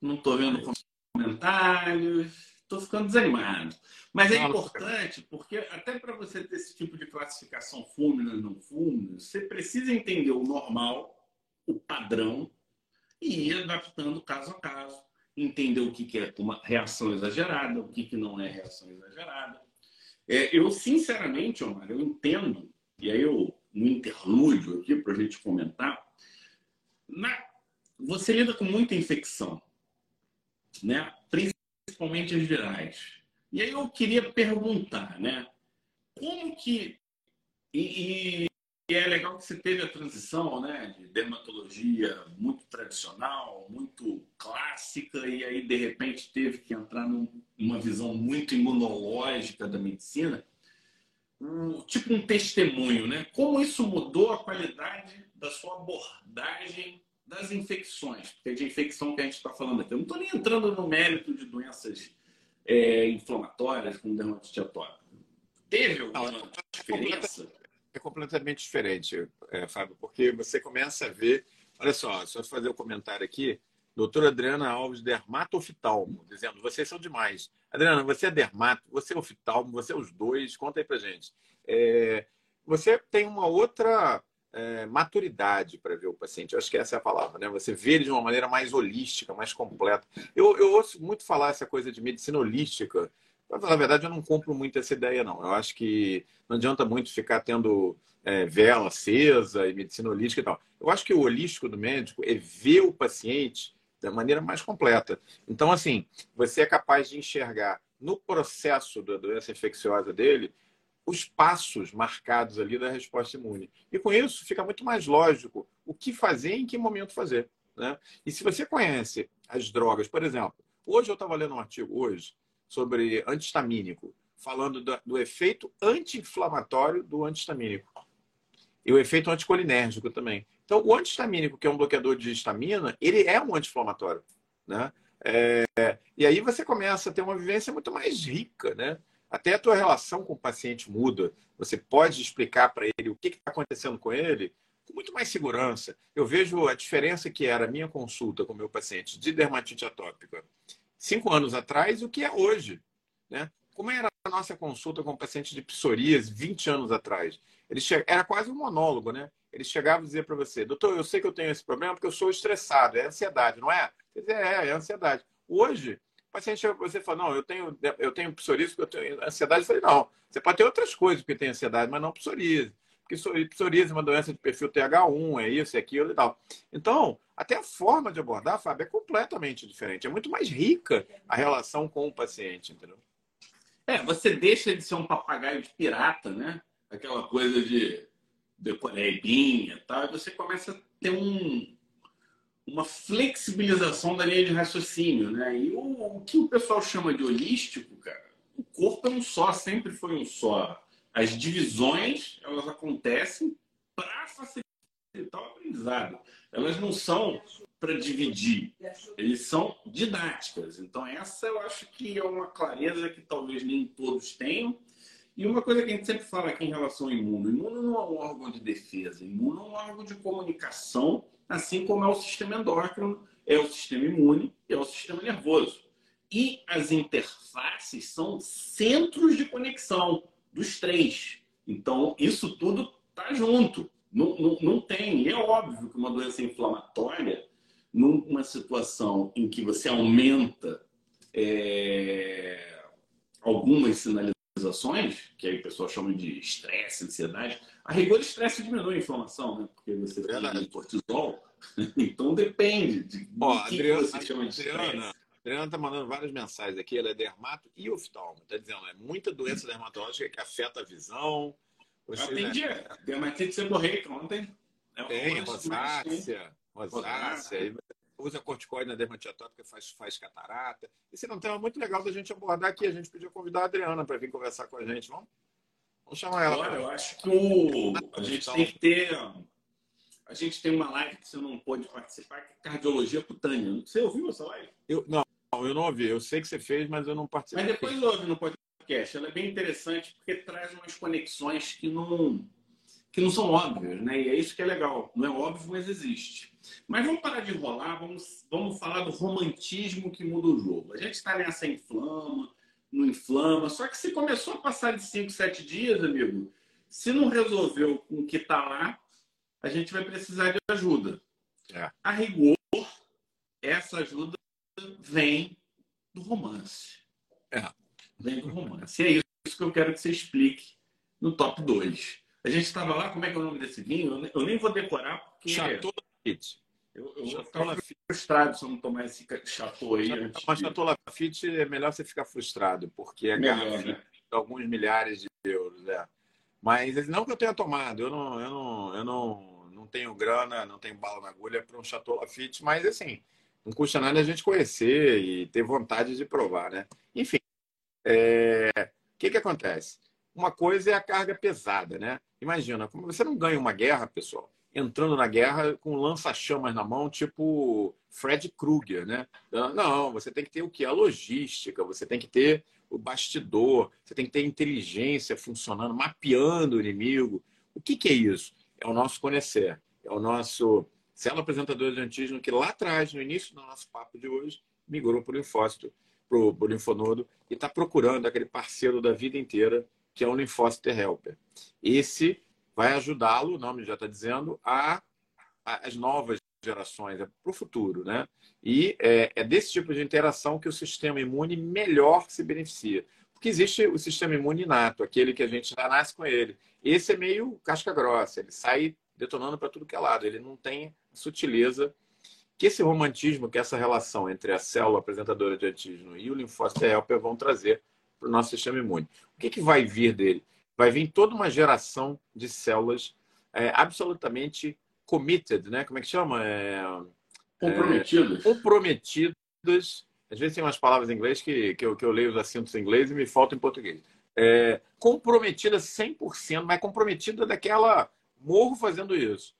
Não estou vendo comentários, estou ficando desanimado. Mas é importante, porque até para você ter esse tipo de classificação fúmina não fúmina, você precisa entender o normal, o padrão, e ir adaptando caso a caso. Entender o que é uma reação exagerada, o que não é reação exagerada. É, eu, sinceramente, Omar, eu entendo, e aí eu, um interlúdio aqui para a gente comentar, na você lida com muita infecção, né? principalmente as virais. E aí eu queria perguntar, né? Como que. E, e, é legal que você teve a transição né, de dermatologia muito tradicional, muito clássica, e aí de repente teve que entrar numa visão muito imunológica da medicina. Um, tipo um testemunho, né? Como isso mudou a qualidade da sua abordagem das infecções, porque é de infecção que a gente está falando aqui. Eu não estou nem entrando no mérito de doenças é, inflamatórias com dermatite atópica. Teve alguma Não, diferença? É completamente diferente, é, Fábio, porque você começa a ver. Olha só, só fazer o um comentário aqui. Doutora Adriana Alves, dermatoftalmo, dizendo: vocês são demais. Adriana, você é dermato, você é oftalmo, você é os dois. Conta aí pra gente. É, você tem uma outra é, maturidade para ver o paciente. Eu acho que essa é a palavra, né? Você vê ele de uma maneira mais holística, mais completa. Eu, eu ouço muito falar essa coisa de medicina holística. Na verdade, eu não compro muito essa ideia, não. Eu acho que não adianta muito ficar tendo é, vela acesa e medicina holística e tal. Eu acho que o holístico do médico é ver o paciente da maneira mais completa. Então, assim, você é capaz de enxergar no processo da doença infecciosa dele os passos marcados ali da resposta imune. E com isso fica muito mais lógico o que fazer e em que momento fazer. Né? E se você conhece as drogas, por exemplo, hoje eu estava lendo um artigo hoje sobre antihistamínico, falando do, do efeito anti-inflamatório do antihistamínico. E o efeito anticolinérgico também. Então, o antihistamínico, que é um bloqueador de histamina, ele é um anti-inflamatório. Né? É, e aí você começa a ter uma vivência muito mais rica, né? Até a tua relação com o paciente muda. Você pode explicar para ele o que está acontecendo com ele com muito mais segurança. Eu vejo a diferença que era a minha consulta com o meu paciente de dermatite atópica cinco anos atrás e o que é hoje. Né? Como era a nossa consulta com o paciente de psoríase 20 anos atrás? Ele che... Era quase um monólogo, né? Ele chegava e dizia para você, doutor, eu sei que eu tenho esse problema porque eu sou estressado, é ansiedade, não é? Quer dizer, é, é ansiedade. Hoje, paciente você fala, não, eu tenho, eu tenho psoríase eu tenho ansiedade. Eu falei, não, você pode ter outras coisas porque tem ansiedade, mas não psoríase. Porque psoríase é uma doença de perfil TH1, é isso, é aquilo e tal. Então, até a forma de abordar, Fábio, é completamente diferente. É muito mais rica a relação com o paciente, entendeu? É, você deixa de ser um papagaio de pirata, né? Aquela coisa de decorebinha e tal, e você começa a ter um, uma flexibilização da linha de raciocínio, né? E o, o, que o pessoal chama de holístico, cara, o corpo é um só, sempre foi um só. As divisões, elas acontecem para facilitar o aprendizado. Elas não são para dividir, eles são didáticas. Então essa eu acho que é uma clareza que talvez nem todos tenham. E uma coisa que a gente sempre fala aqui em relação ao imuno, imuno não é um órgão de defesa, imuno é um órgão de comunicação assim como é o sistema endócrino, é o sistema imune e é o sistema nervoso. E as interfaces são centros de conexão dos três. Então, isso tudo está junto. Não, não, não tem. E é óbvio que uma doença inflamatória, numa situação em que você aumenta é, algumas sinalizações, que aí o pessoal chama de estresse, ansiedade, a rigor, estresse diminui a inflamação, né? Porque você tem cortisol. então depende de, Ó, de Adriana, você chama de Adriana, Adriana está mandando várias mensagens aqui. Ela é dermato e oftalmo. Está dizendo, é muita doença dermatológica que afeta a visão. Você, Atendi né? dermatite seborreica ontem. É tem, rosácea, rosácea. Usa corticoide na dermatite atópica, faz, faz catarata. Esse é um tema muito legal da gente abordar aqui. A gente podia convidar a Adriana para vir conversar com a gente, vamos? Vamos chamar ela. Olha, eu acho que o... a gente tem que ter. A gente tem uma live que você não pode participar, que é cardiologia cutânea. Você ouviu essa live? Eu, não, eu não ouvi. Eu sei que você fez, mas eu não participei. Mas depois ouve no podcast. Ela é bem interessante porque traz umas conexões que não, que não são óbvias, né? E é isso que é legal. Não é óbvio, mas existe. Mas vamos parar de enrolar, vamos, vamos falar do romantismo que muda o jogo. A gente está nessa inflama, não inflama. Só que se começou a passar de 5, 7 dias, amigo, se não resolveu com o que está lá, a gente vai precisar de ajuda. É. A rigor, essa ajuda vem do romance. É. Vem do romance. E é isso que eu quero que você explique no top 2. A gente estava lá, como é que é o nome desse vinho? Eu nem vou decorar porque. Chateau eu, eu vou ficar frustrado se eu não tomar esse chateau aí. Mas chateau Lafite é melhor você ficar frustrado, porque é garrafa né? de alguns milhares de euros. É. Mas não que eu tenha tomado, eu não, eu não, eu não, não tenho grana, não tenho bala na agulha para um Chateau Lafite, mas assim, não custa nada a gente conhecer e ter vontade de provar, né? Enfim, é... o que, que acontece? Uma coisa é a carga pesada, né? Imagina, como você não ganha uma guerra, pessoal, entrando na guerra com lança-chamas na mão, tipo Fred Krueger, né? Não, você tem que ter o que? A logística, você tem que ter o bastidor, você tem que ter inteligência funcionando, mapeando o inimigo. O que, que é isso? É o nosso conhecer, é o nosso célula apresentador de antígeno que lá atrás, no início do nosso papo de hoje, migrou para o linfócito, para o linfonodo e está procurando aquele parceiro da vida inteira que é o linfócito helper. Esse vai ajudá-lo, o nome já está dizendo, a, a, as novas gerações, é para o futuro, né? E é, é, desse tipo de interação que o sistema imune melhor se beneficia. Porque existe o sistema imune inato, aquele que a gente já nasce com ele. Esse é meio casca grossa, ele sai detonando para tudo que é lado, ele não tem sutileza que esse romantismo, que essa relação entre a célula apresentadora de antígeno e o linfócito helper vão trazer para o nosso sistema imune. O que, que vai vir dele? Vai vir toda uma geração de células é, absolutamente committed, né? Como é que chama? É, comprometidas. É, comprometidas. Às vezes tem umas palavras em inglês que, que, eu, que eu leio os assuntos em inglês e me faltam em português. É, comprometida 100%, mas comprometida daquela morro fazendo isso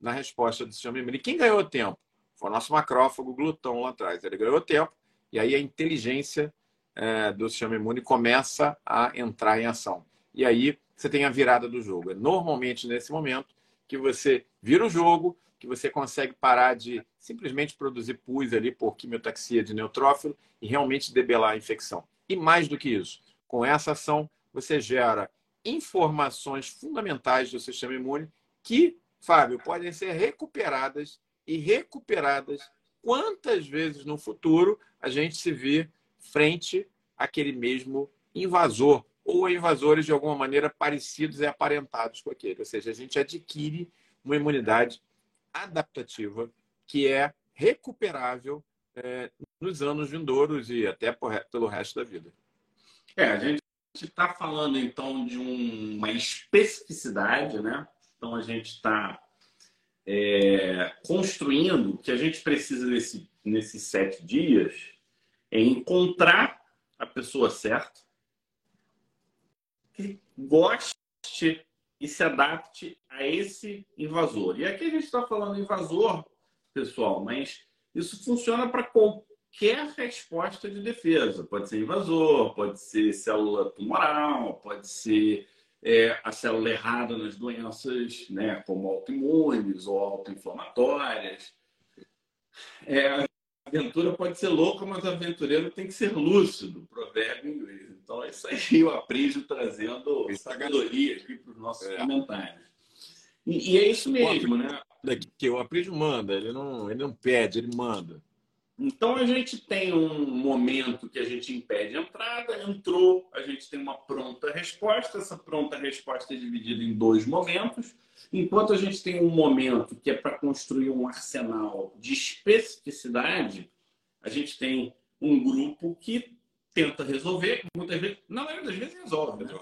na resposta do sistema imune. E quem ganhou tempo? Foi o nosso macrófago glutão lá atrás. Ele ganhou tempo e aí a inteligência é, do sistema imune começa a entrar em ação. E aí você tem a virada do jogo. É normalmente nesse momento que você vira o jogo, que você consegue parar de simplesmente produzir pus ali por quimiotaxia de neutrófilo e realmente debelar a infecção. E mais do que isso, com essa ação você gera informações fundamentais do sistema imune que, Fábio, podem ser recuperadas e recuperadas quantas vezes no futuro a gente se vir frente àquele mesmo invasor ou invasores de alguma maneira parecidos e aparentados com aquele. Ou seja, a gente adquire uma imunidade adaptativa que é recuperável é, nos anos vindouros e até por, pelo resto da vida. É, a gente está falando então de um, uma especificidade, né? Então a gente está é, construindo que a gente precisa nesse, nesses sete dias é encontrar a pessoa certa, que goste e se adapte a esse invasor. E aqui a gente está falando invasor, pessoal, mas isso funciona para qualquer resposta de defesa. Pode ser invasor, pode ser célula tumoral, pode ser é, a célula errada nas doenças, né, como autoimunes ou autoinflamatórias. É, aventura pode ser louca, mas o aventureiro tem que ser lúcido, provérbio inglês. Então, é isso aí o Aprígio trazendo sabedoria aqui para os nossos é. comentários. E, e, é isso mesmo, né? Que o Aprígio manda, ele não, ele não pede, ele manda. Então a gente tem um momento que a gente impede a entrada, entrou, a gente tem uma pronta resposta. Essa pronta resposta é dividida em dois momentos. Enquanto a gente tem um momento que é para construir um arsenal de especificidade, a gente tem um grupo que tenta resolver, muitas vezes, na maioria das vezes resolve, né?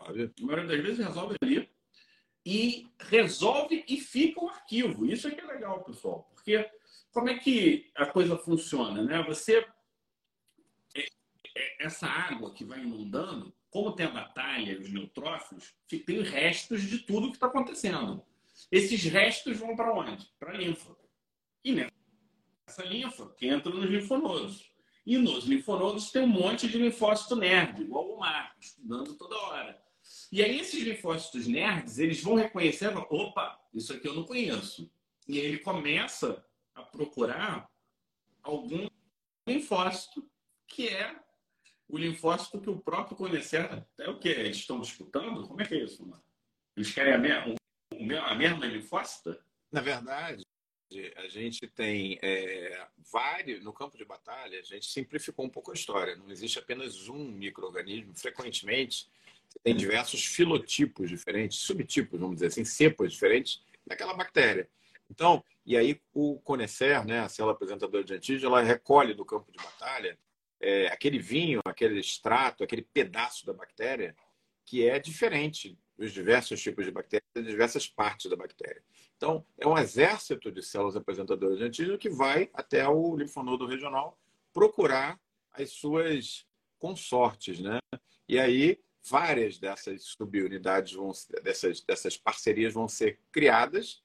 Na maioria das vezes resolve ali e resolve e fica o arquivo. Isso é que é legal, pessoal, porque como é que a coisa funciona, né? Você é, é, essa água que vai inundando, como tem a batalha, os neutrófilos, tem restos de tudo que está acontecendo. Esses restos vão para onde? Para a linfa. E nessa linfa que entra nos linfonodos. E nos linfonodos tem um monte de linfócito nerd, igual o Marco, estudando toda hora. E aí esses linfócitos nerds, eles vão reconhecendo, opa, isso aqui eu não conheço. E aí ele começa a procurar algum linfócito que é o linfócito que o próprio conhecer é o que eles estão disputando. Como é que é isso, mano? Eles querem a mesma, a mesma linfócita? Na verdade, a gente tem é, vários no campo de batalha. A gente simplificou um pouco a história. Não existe apenas um microorganismo. Frequentemente, tem diversos filotipos diferentes, subtipos, vamos dizer assim, cepas diferentes daquela bactéria. Então, e aí o Conecer, né, a célula apresentadora de antígeno, ela recolhe do campo de batalha é, aquele vinho, aquele extrato, aquele pedaço da bactéria que é diferente dos diversos tipos de bactérias, das diversas partes da bactéria. Então, é um exército de células apresentadoras de antígeno que vai até o linfonodo regional procurar as suas consortes, né? E aí várias dessas subunidades vão dessas dessas parcerias vão ser criadas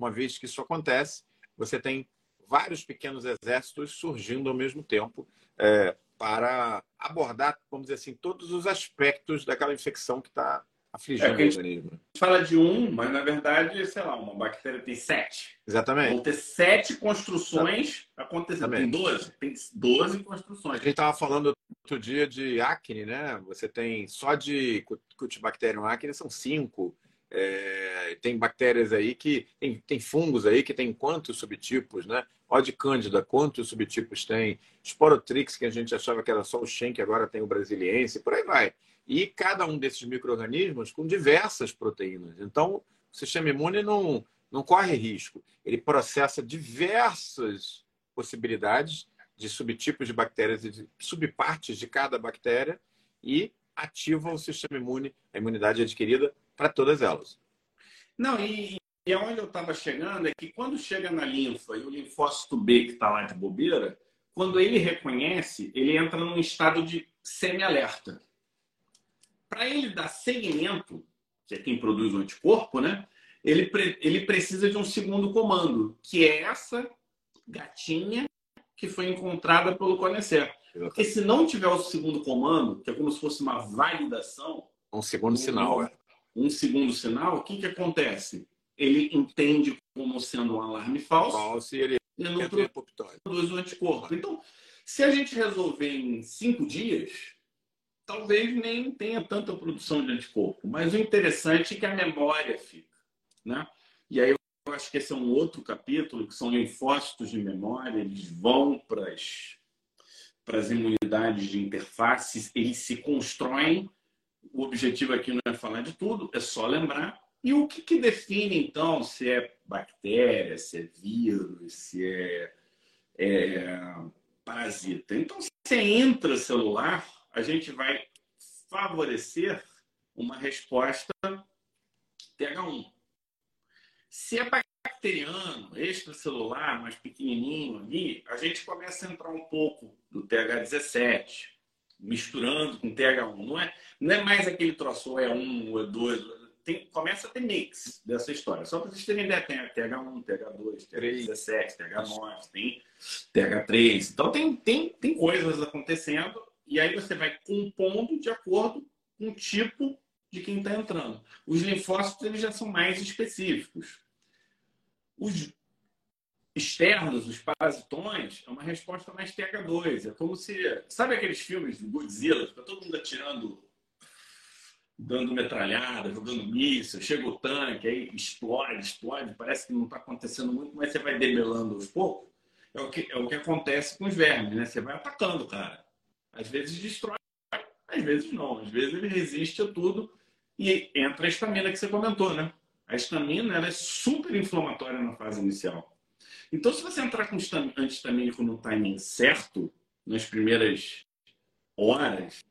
uma vez que isso acontece, você tem vários pequenos exércitos surgindo ao mesmo tempo é, para abordar, vamos dizer assim, todos os aspectos daquela infecção que está afligindo é, o organismo. A gente fala de um, mas na verdade, sei lá, uma bactéria tem sete. Exatamente. Vão ter sete construções acontecendo. Tem doze. Tem doze construções. A gente estava falando outro dia de acne, né? Você tem só de Cutibacterium acne são cinco. É, tem bactérias aí que tem, tem fungos aí que tem quantos subtipos, né? Ode cândida, quantos subtipos tem? Sporotrix, que a gente achava que era só o Schenck, agora tem o brasiliense, por aí vai. E cada um desses micro-organismos com diversas proteínas. Então, o sistema imune não, não corre risco. Ele processa diversas possibilidades de subtipos de bactérias e de subpartes de cada bactéria e ativa o sistema imune, a imunidade adquirida para todas elas. Não, e, e onde eu estava chegando é que quando chega na linfa e o linfócito B que está lá de bobeira, quando ele reconhece, ele entra num estado de semi-alerta. Para ele dar seguimento, que é quem produz o anticorpo, né? Ele, ele precisa de um segundo comando, que é essa gatinha que foi encontrada pelo Conecer. Porque se não tiver o segundo comando, que é como se fosse uma validação. Um segundo um, sinal, é um segundo sinal, o que, que acontece? Ele entende como sendo um alarme falso, falso e ele produz o anticorpo. Então, se a gente resolver em cinco dias, talvez nem tenha tanta produção de anticorpo. Mas o interessante é que a memória fica. Né? E aí eu acho que esse é um outro capítulo, que são linfócitos de memória, eles vão para as, para as imunidades de interfaces, eles se constroem o objetivo aqui não é falar de tudo, é só lembrar. E o que, que define, então, se é bactéria, se é vírus, se é, é parasita? Então, se é intracelular, a gente vai favorecer uma resposta TH1. Se é bacteriano, extracelular, mais pequenininho ali, a gente começa a entrar um pouco do TH17, misturando com TH1. Não é, não é mais aquele troço, é um, ou é dois. Tem, começa a ter mix dessa história. Só para vocês terem ideia, tem TH1, TH2, TH17, TH9, tem TH3. Então tem, tem, tem coisas acontecendo e aí você vai compondo de acordo com o tipo de quem está entrando. Os linfócitos eles já são mais específicos. Os externos, os parasitões, é uma resposta mais TH2. É como se. Sabe aqueles filmes do Godzilla? Fica todo mundo atirando, dando metralhada, jogando míssil, chega o tanque, aí explode, explode. Parece que não está acontecendo muito, mas você vai debelando aos poucos. É o, que, é o que acontece com os vermes, né? Você vai atacando, cara. Às vezes destrói, às vezes não. Às vezes ele resiste a tudo e entra a estamina que você comentou, né? A estamina ela é super inflamatória na fase inicial. Então, se você entrar com antihistamínico no timing certo, nas primeiras horas,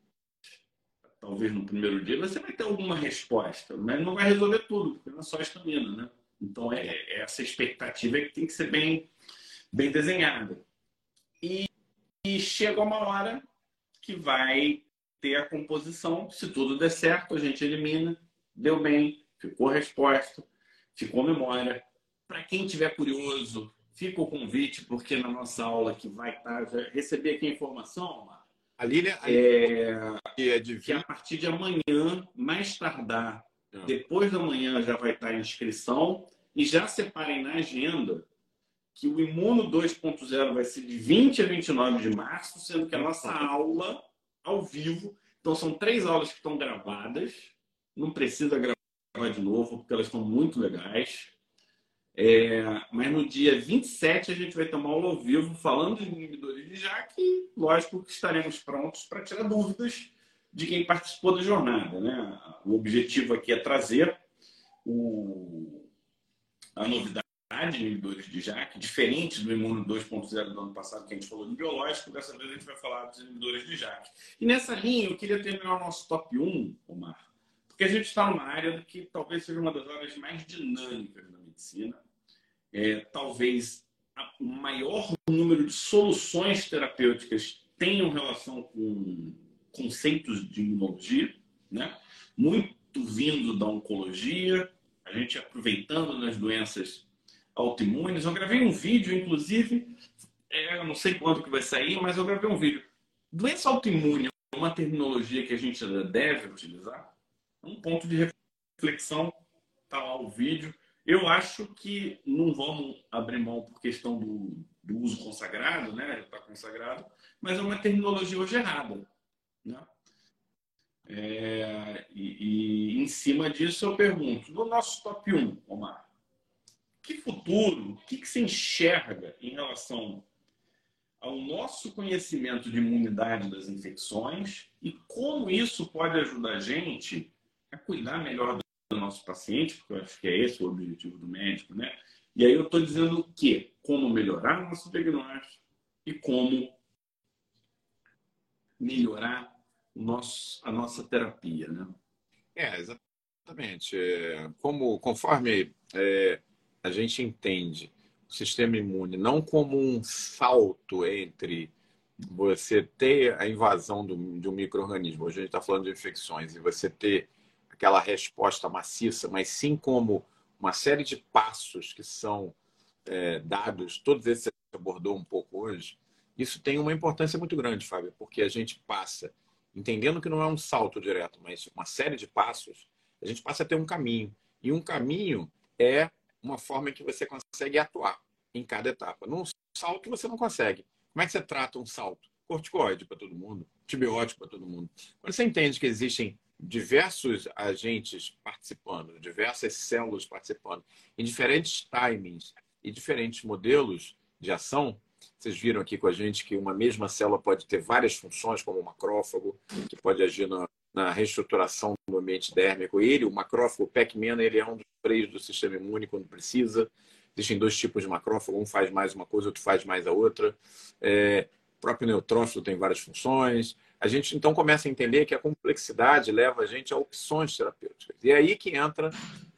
talvez no primeiro dia, você vai ter alguma resposta, mas não vai resolver tudo, porque não é só estamina, né? Então, é, é essa expectativa é que tem que ser bem, bem desenhada. E, e chega uma hora que vai ter a composição. Se tudo der certo, a gente elimina, deu bem, ficou resposta, ficou memória. Para quem tiver curioso, fica o convite, porque na nossa aula que vai estar, já recebi aqui a informação, Omar, a Lília, é, é de... que a partir de amanhã, mais tardar, ah. depois da manhã já vai estar a inscrição e já separem na agenda que o Imuno 2.0 vai ser de 20 a 29 de março, sendo que a nossa aula ao vivo, então são três aulas que estão gravadas, não precisa gravar de novo, porque elas estão muito legais. É, mas no dia 27 a gente vai uma aula ao vivo falando de inibidores de JAK lógico, que estaremos prontos para tirar dúvidas de quem participou da jornada. Né? O objetivo aqui é trazer o, a novidade de inibidores de JAK, diferente do Imuno 2.0 do ano passado, que a gente falou de biológico, dessa vez a gente vai falar dos inibidores de JAK. E nessa linha, eu queria terminar o nosso top 1, Omar, porque a gente está numa área que talvez seja uma das áreas mais dinâmicas da medicina, é, talvez o maior número de soluções terapêuticas tenham relação com conceitos de imunologia, né? muito vindo da oncologia, a gente aproveitando nas doenças autoimunes. Eu gravei um vídeo, inclusive, é, não sei quando que vai sair, mas eu gravei um vídeo. Doença autoimune é uma terminologia que a gente deve utilizar? Um ponto de reflexão, tá lá o vídeo. Eu acho que não vamos abrir mão por questão do, do uso consagrado, né? Está consagrado, mas é uma terminologia hoje errada. Né? É, e, e, em cima disso eu pergunto, no nosso top 1, Omar, que futuro, o que, que se enxerga em relação ao nosso conhecimento de imunidade das infecções e como isso pode ajudar a gente a cuidar melhor do nosso paciente, porque eu acho que é esse o objetivo do médico, né? E aí eu estou dizendo o quê? Como melhorar o nosso diagnóstico e como melhorar nosso, a nossa terapia, né? É, exatamente. É, como, conforme é, a gente entende o sistema imune não como um salto entre você ter a invasão do, de um microorganismo, hoje a gente está falando de infecções, e você ter aquela resposta maciça, mas sim como uma série de passos que são é, dados, todos esses que você abordou um pouco hoje, isso tem uma importância muito grande, Fábio, porque a gente passa entendendo que não é um salto direto, mas uma série de passos, a gente passa a ter um caminho. E um caminho é uma forma que você consegue atuar em cada etapa. Num salto você não consegue. Como é que você trata um salto? Corticoide para todo mundo, antibiótico para todo mundo. Quando você entende que existem diversos agentes participando, diversas células participando, em diferentes timings e diferentes modelos de ação, vocês viram aqui com a gente que uma mesma célula pode ter várias funções, como o macrófago, que pode agir na, na reestruturação do ambiente dérmico. Ele, o macrófago, Pac-Man, ele é um dos freios do sistema imune quando precisa. Existem dois tipos de macrófago, um faz mais uma coisa, outro faz mais a outra. É, o próprio neutrófilo tem várias funções. A gente então começa a entender que a complexidade leva a gente a opções terapêuticas. E é aí que entra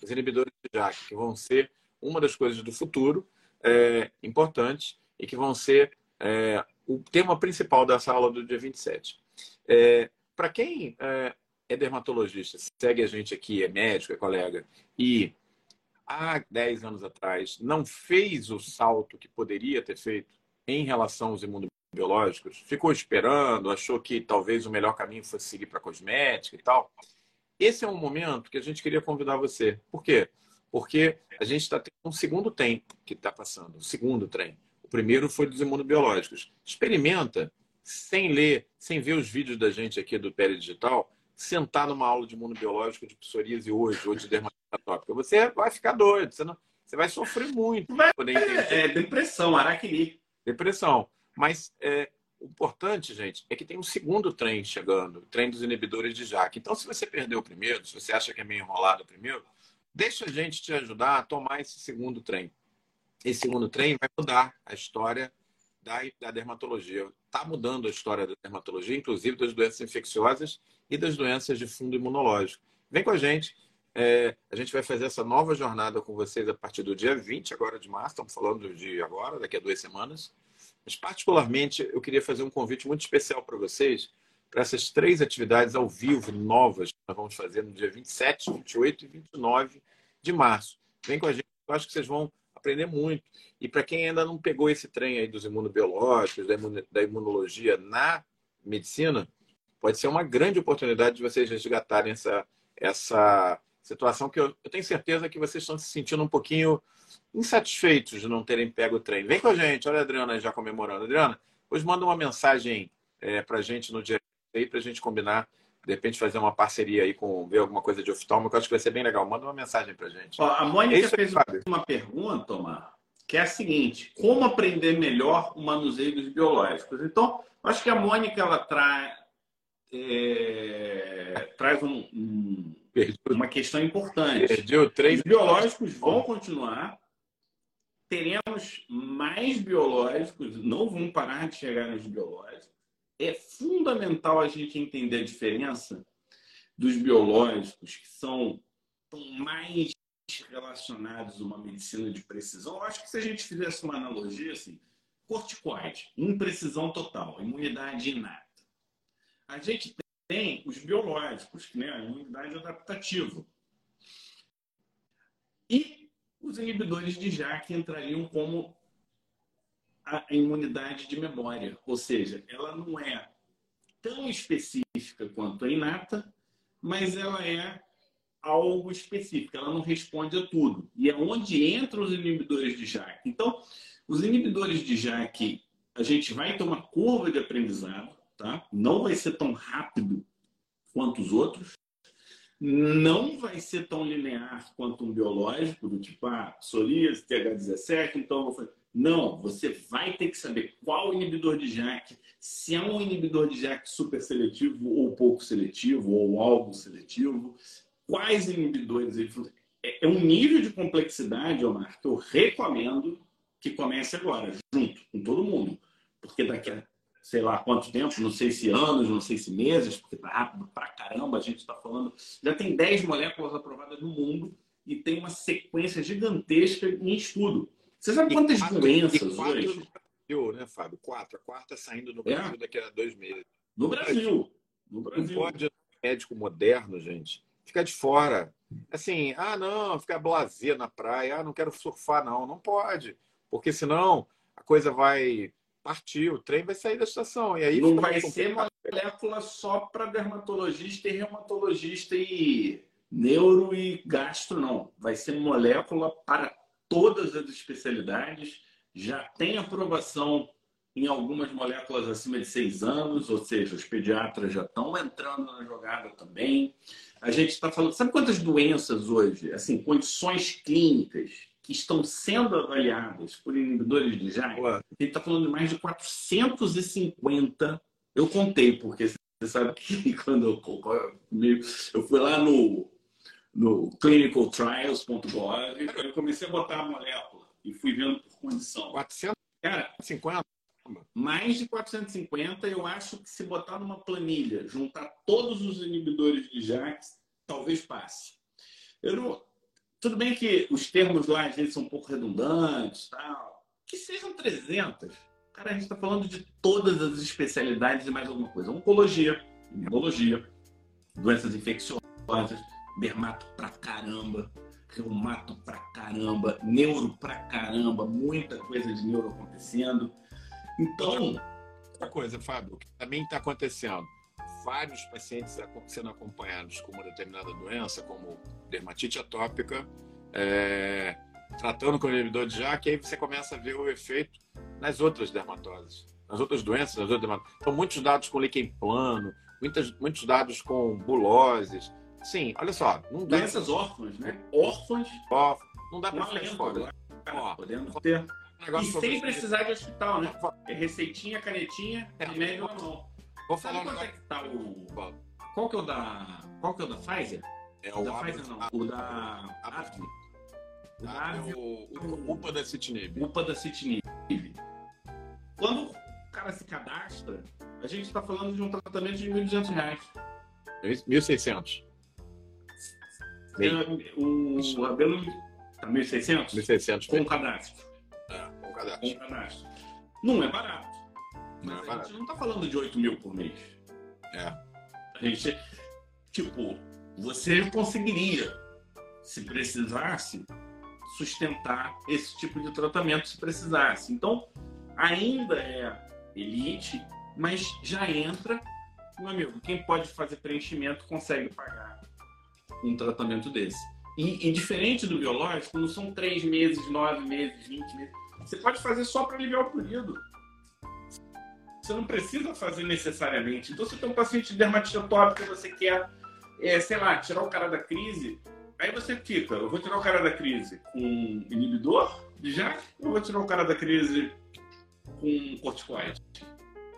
os inibidores de JAK, que vão ser uma das coisas do futuro é, importantes e que vão ser é, o tema principal dessa aula do dia 27. É, Para quem é, é dermatologista, segue a gente aqui, é médico, é colega, e há 10 anos atrás não fez o salto que poderia ter feito em relação aos imunobiológicos, ficou esperando, achou que talvez o melhor caminho fosse seguir para cosmética e tal. Esse é um momento que a gente queria convidar você. Por quê? Porque a gente está tendo um segundo tempo que está passando, um segundo trem primeiro foi dos imunobiológicos. Experimenta, sem ler, sem ver os vídeos da gente aqui do Pele Digital, sentar numa aula de imunobiológico de psoríase hoje, ou de dermatite atópica. Você vai ficar doido, você, não, você vai sofrer muito. Vai, é, é, depressão, araquiri. Depressão. Mas é, o importante, gente, é que tem um segundo trem chegando, o trem dos inibidores de JAK. Então, se você perdeu o primeiro, se você acha que é meio enrolado o primeiro, deixa a gente te ajudar a tomar esse segundo trem esse segundo trem vai mudar a história da, da dermatologia. Está mudando a história da dermatologia, inclusive das doenças infecciosas e das doenças de fundo imunológico. Vem com a gente. É, a gente vai fazer essa nova jornada com vocês a partir do dia 20 agora de março. Estamos falando de agora, daqui a duas semanas. Mas, particularmente, eu queria fazer um convite muito especial para vocês para essas três atividades ao vivo novas que nós vamos fazer no dia 27, 28 e 29 de março. Vem com a gente. Eu acho que vocês vão aprender muito. E para quem ainda não pegou esse trem aí dos imunobiológicos, da imunologia na medicina, pode ser uma grande oportunidade de vocês resgatarem essa, essa situação que eu, eu tenho certeza que vocês estão se sentindo um pouquinho insatisfeitos de não terem pego o trem. Vem com a gente, olha a Adriana já comemorando. Adriana, hoje manda uma mensagem é, para a gente no dia aí para a gente combinar de repente fazer uma parceria aí com ver alguma coisa de oftalmo, que eu acho que vai ser bem legal. Manda uma mensagem pra gente. Ó, a Mônica é fez uma pergunta, Omar, que é a seguinte: como aprender melhor o manuseio dos biológicos? Então, acho que a Mônica ela traz é, traz um, um, uma questão importante. Perdeu três. Os biológicos vão continuar. Teremos mais biológicos, não vão parar de chegar nos biológicos é fundamental a gente entender a diferença dos biológicos que são, mais relacionados a uma medicina de precisão. Eu acho que se a gente fizesse uma analogia assim, corticoide, imprecisão total, imunidade inata. A gente tem os biológicos, né? a imunidade adaptativa. E os inibidores de JAK entrariam como a imunidade de memória, ou seja, ela não é tão específica quanto a inata, mas ela é algo específico, ela não responde a tudo. E é onde entram os inibidores de JAK. Então, os inibidores de JAK, a gente vai ter uma curva de aprendizado, tá? Não vai ser tão rápido quanto os outros. Não vai ser tão linear quanto um biológico, do tipo, ah, psoríase, TH17, então... Não, você vai ter que saber qual inibidor de JAK, se é um inibidor de JAK super seletivo ou pouco seletivo, ou algo seletivo, quais inibidores ele é, é um nível de complexidade, Omar, que eu recomendo que comece agora, junto com todo mundo. Porque daqui a sei lá quanto tempo, não sei se anos, não sei se meses, porque tá rápido pra caramba, a gente está falando. Já tem 10 moléculas aprovadas no mundo e tem uma sequência gigantesca em estudo. Você sabe quantas quatro, doenças hoje? No Brasil, né, Fábio? Quatro. A quarta saindo no é? Brasil é? daqui a dois meses. No Brasil. No Brasil. Não pode médico moderno, gente, ficar de fora. Assim, ah, não, ficar blazer na praia, ah, não quero surfar, não. Não pode. Porque senão a coisa vai partir, o trem vai sair da estação. E aí não vai ser molécula só para dermatologista e reumatologista e neuro e gastro, não. Vai ser molécula para todas as especialidades, já tem aprovação em algumas moléculas acima de seis anos, ou seja, os pediatras já estão entrando na jogada também. A gente está falando, sabe quantas doenças hoje, assim, condições clínicas estão sendo avaliadas por inibidores de JAK? A gente está falando de mais de 450. Eu contei, porque você sabe que quando eu, eu fui lá no no clinicaltrials.gov, eu comecei a botar a molécula e fui vendo por condição. 450? mais de 450, eu acho que se botar numa planilha, juntar todos os inibidores de JAKs, talvez passe. Eu não... Tudo bem que os termos lá às vezes são um pouco redundantes, tal. que sejam 300. Cara, a gente está falando de todas as especialidades e mais alguma coisa. Oncologia, imunologia, doenças infecciosas, dermato pra caramba, reumato pra caramba, neuro pra caramba, muita coisa de neuro acontecendo. Então. Outra coisa, Fábio, que também está acontecendo. Vários pacientes sendo acompanhados com uma determinada doença, como dermatite atópica, é, tratando com inibidor de JAK, aí você começa a ver o efeito nas outras dermatoses, nas outras doenças, nas outras dermatoses. Então, muitos dados com líquen plano, muitos, muitos dados com buloses, Sim, olha só. Não dá Doenças órfãs, né? Órfãs. Órfãs. Não dá para ficar fora. Ó, podemos ter. Um e sem precisar de hospital, né? É receitinha, canetinha, é. remédio na mão. Vou Sabe falar quanto é que tá o. Qual que é o da. Qual que é o da Pfizer? É o, da Pfizer não. O da. Avni. O da Avni. O UPA da Citinib. UPA da Citinib. Quando o cara se cadastra, a gente está falando de um tratamento de R$ 1.200. 1.600. O Rabelo tá 1.600? 1.600. Com cadastro. É, com cadastro. Com cadastro. Não é barato. Não é barato. a gente não tá falando de 8 mil por mês. É. A gente, tipo, você conseguiria, se precisasse, sustentar esse tipo de tratamento se precisasse. Então, ainda é elite, mas já entra, meu amigo, quem pode fazer preenchimento consegue pagar um tratamento desse. E, e, diferente do biológico, não são três meses, nove meses, vinte meses. Você pode fazer só para aliviar o período. Você não precisa fazer necessariamente. Então, se tem um paciente de dermatite atópica, você quer, é, sei lá, tirar o cara da crise, aí você fica, eu vou tirar o cara da crise com inibidor de JAK, ou eu vou tirar o cara da crise com corticoide,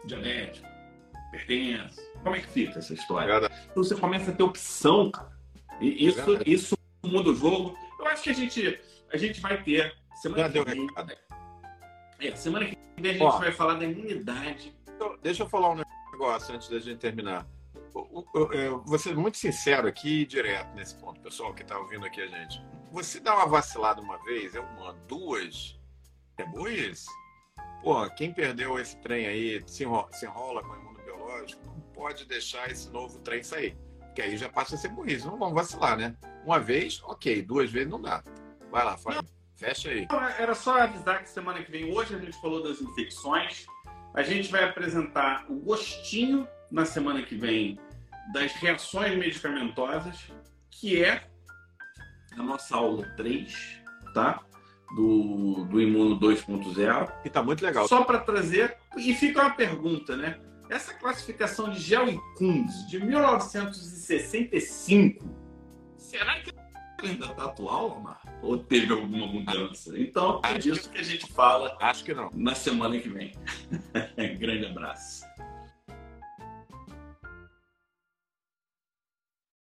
dianético, hipertenso. Como é que fica essa história? Então, você começa a ter opção, cara. E isso, isso muda o jogo. Eu acho que a gente, a gente vai ter. Semana Já que vem, é, semana que vem a gente Ó, vai falar da imunidade. Deixa eu falar um negócio antes da gente terminar. Eu vou ser muito sincero aqui e direto nesse ponto, pessoal que está ouvindo aqui a gente. Você dá uma vacilada uma vez, é uma, duas, é boa isso? Pô, quem perdeu esse trem aí, se enrola, se enrola com o imunobiológico, não pode deixar esse novo trem sair que aí já passa a ser burrice. Não vamos vacilar, né? Uma vez, ok. Duas vezes não dá. Vai lá, Fábio. Fecha aí. Era só avisar que semana que vem, hoje a gente falou das infecções. A gente vai apresentar o gostinho na semana que vem das reações medicamentosas, que é a nossa aula 3, tá? Do, do Imuno 2.0. E tá muito legal. Só para trazer, e fica uma pergunta, né? Essa classificação de gel e Kunz de 1965, será que ainda está atual, Omar? Ou teve alguma mudança? Então, é disso que a gente fala Acho que não. na semana que vem. Grande abraço.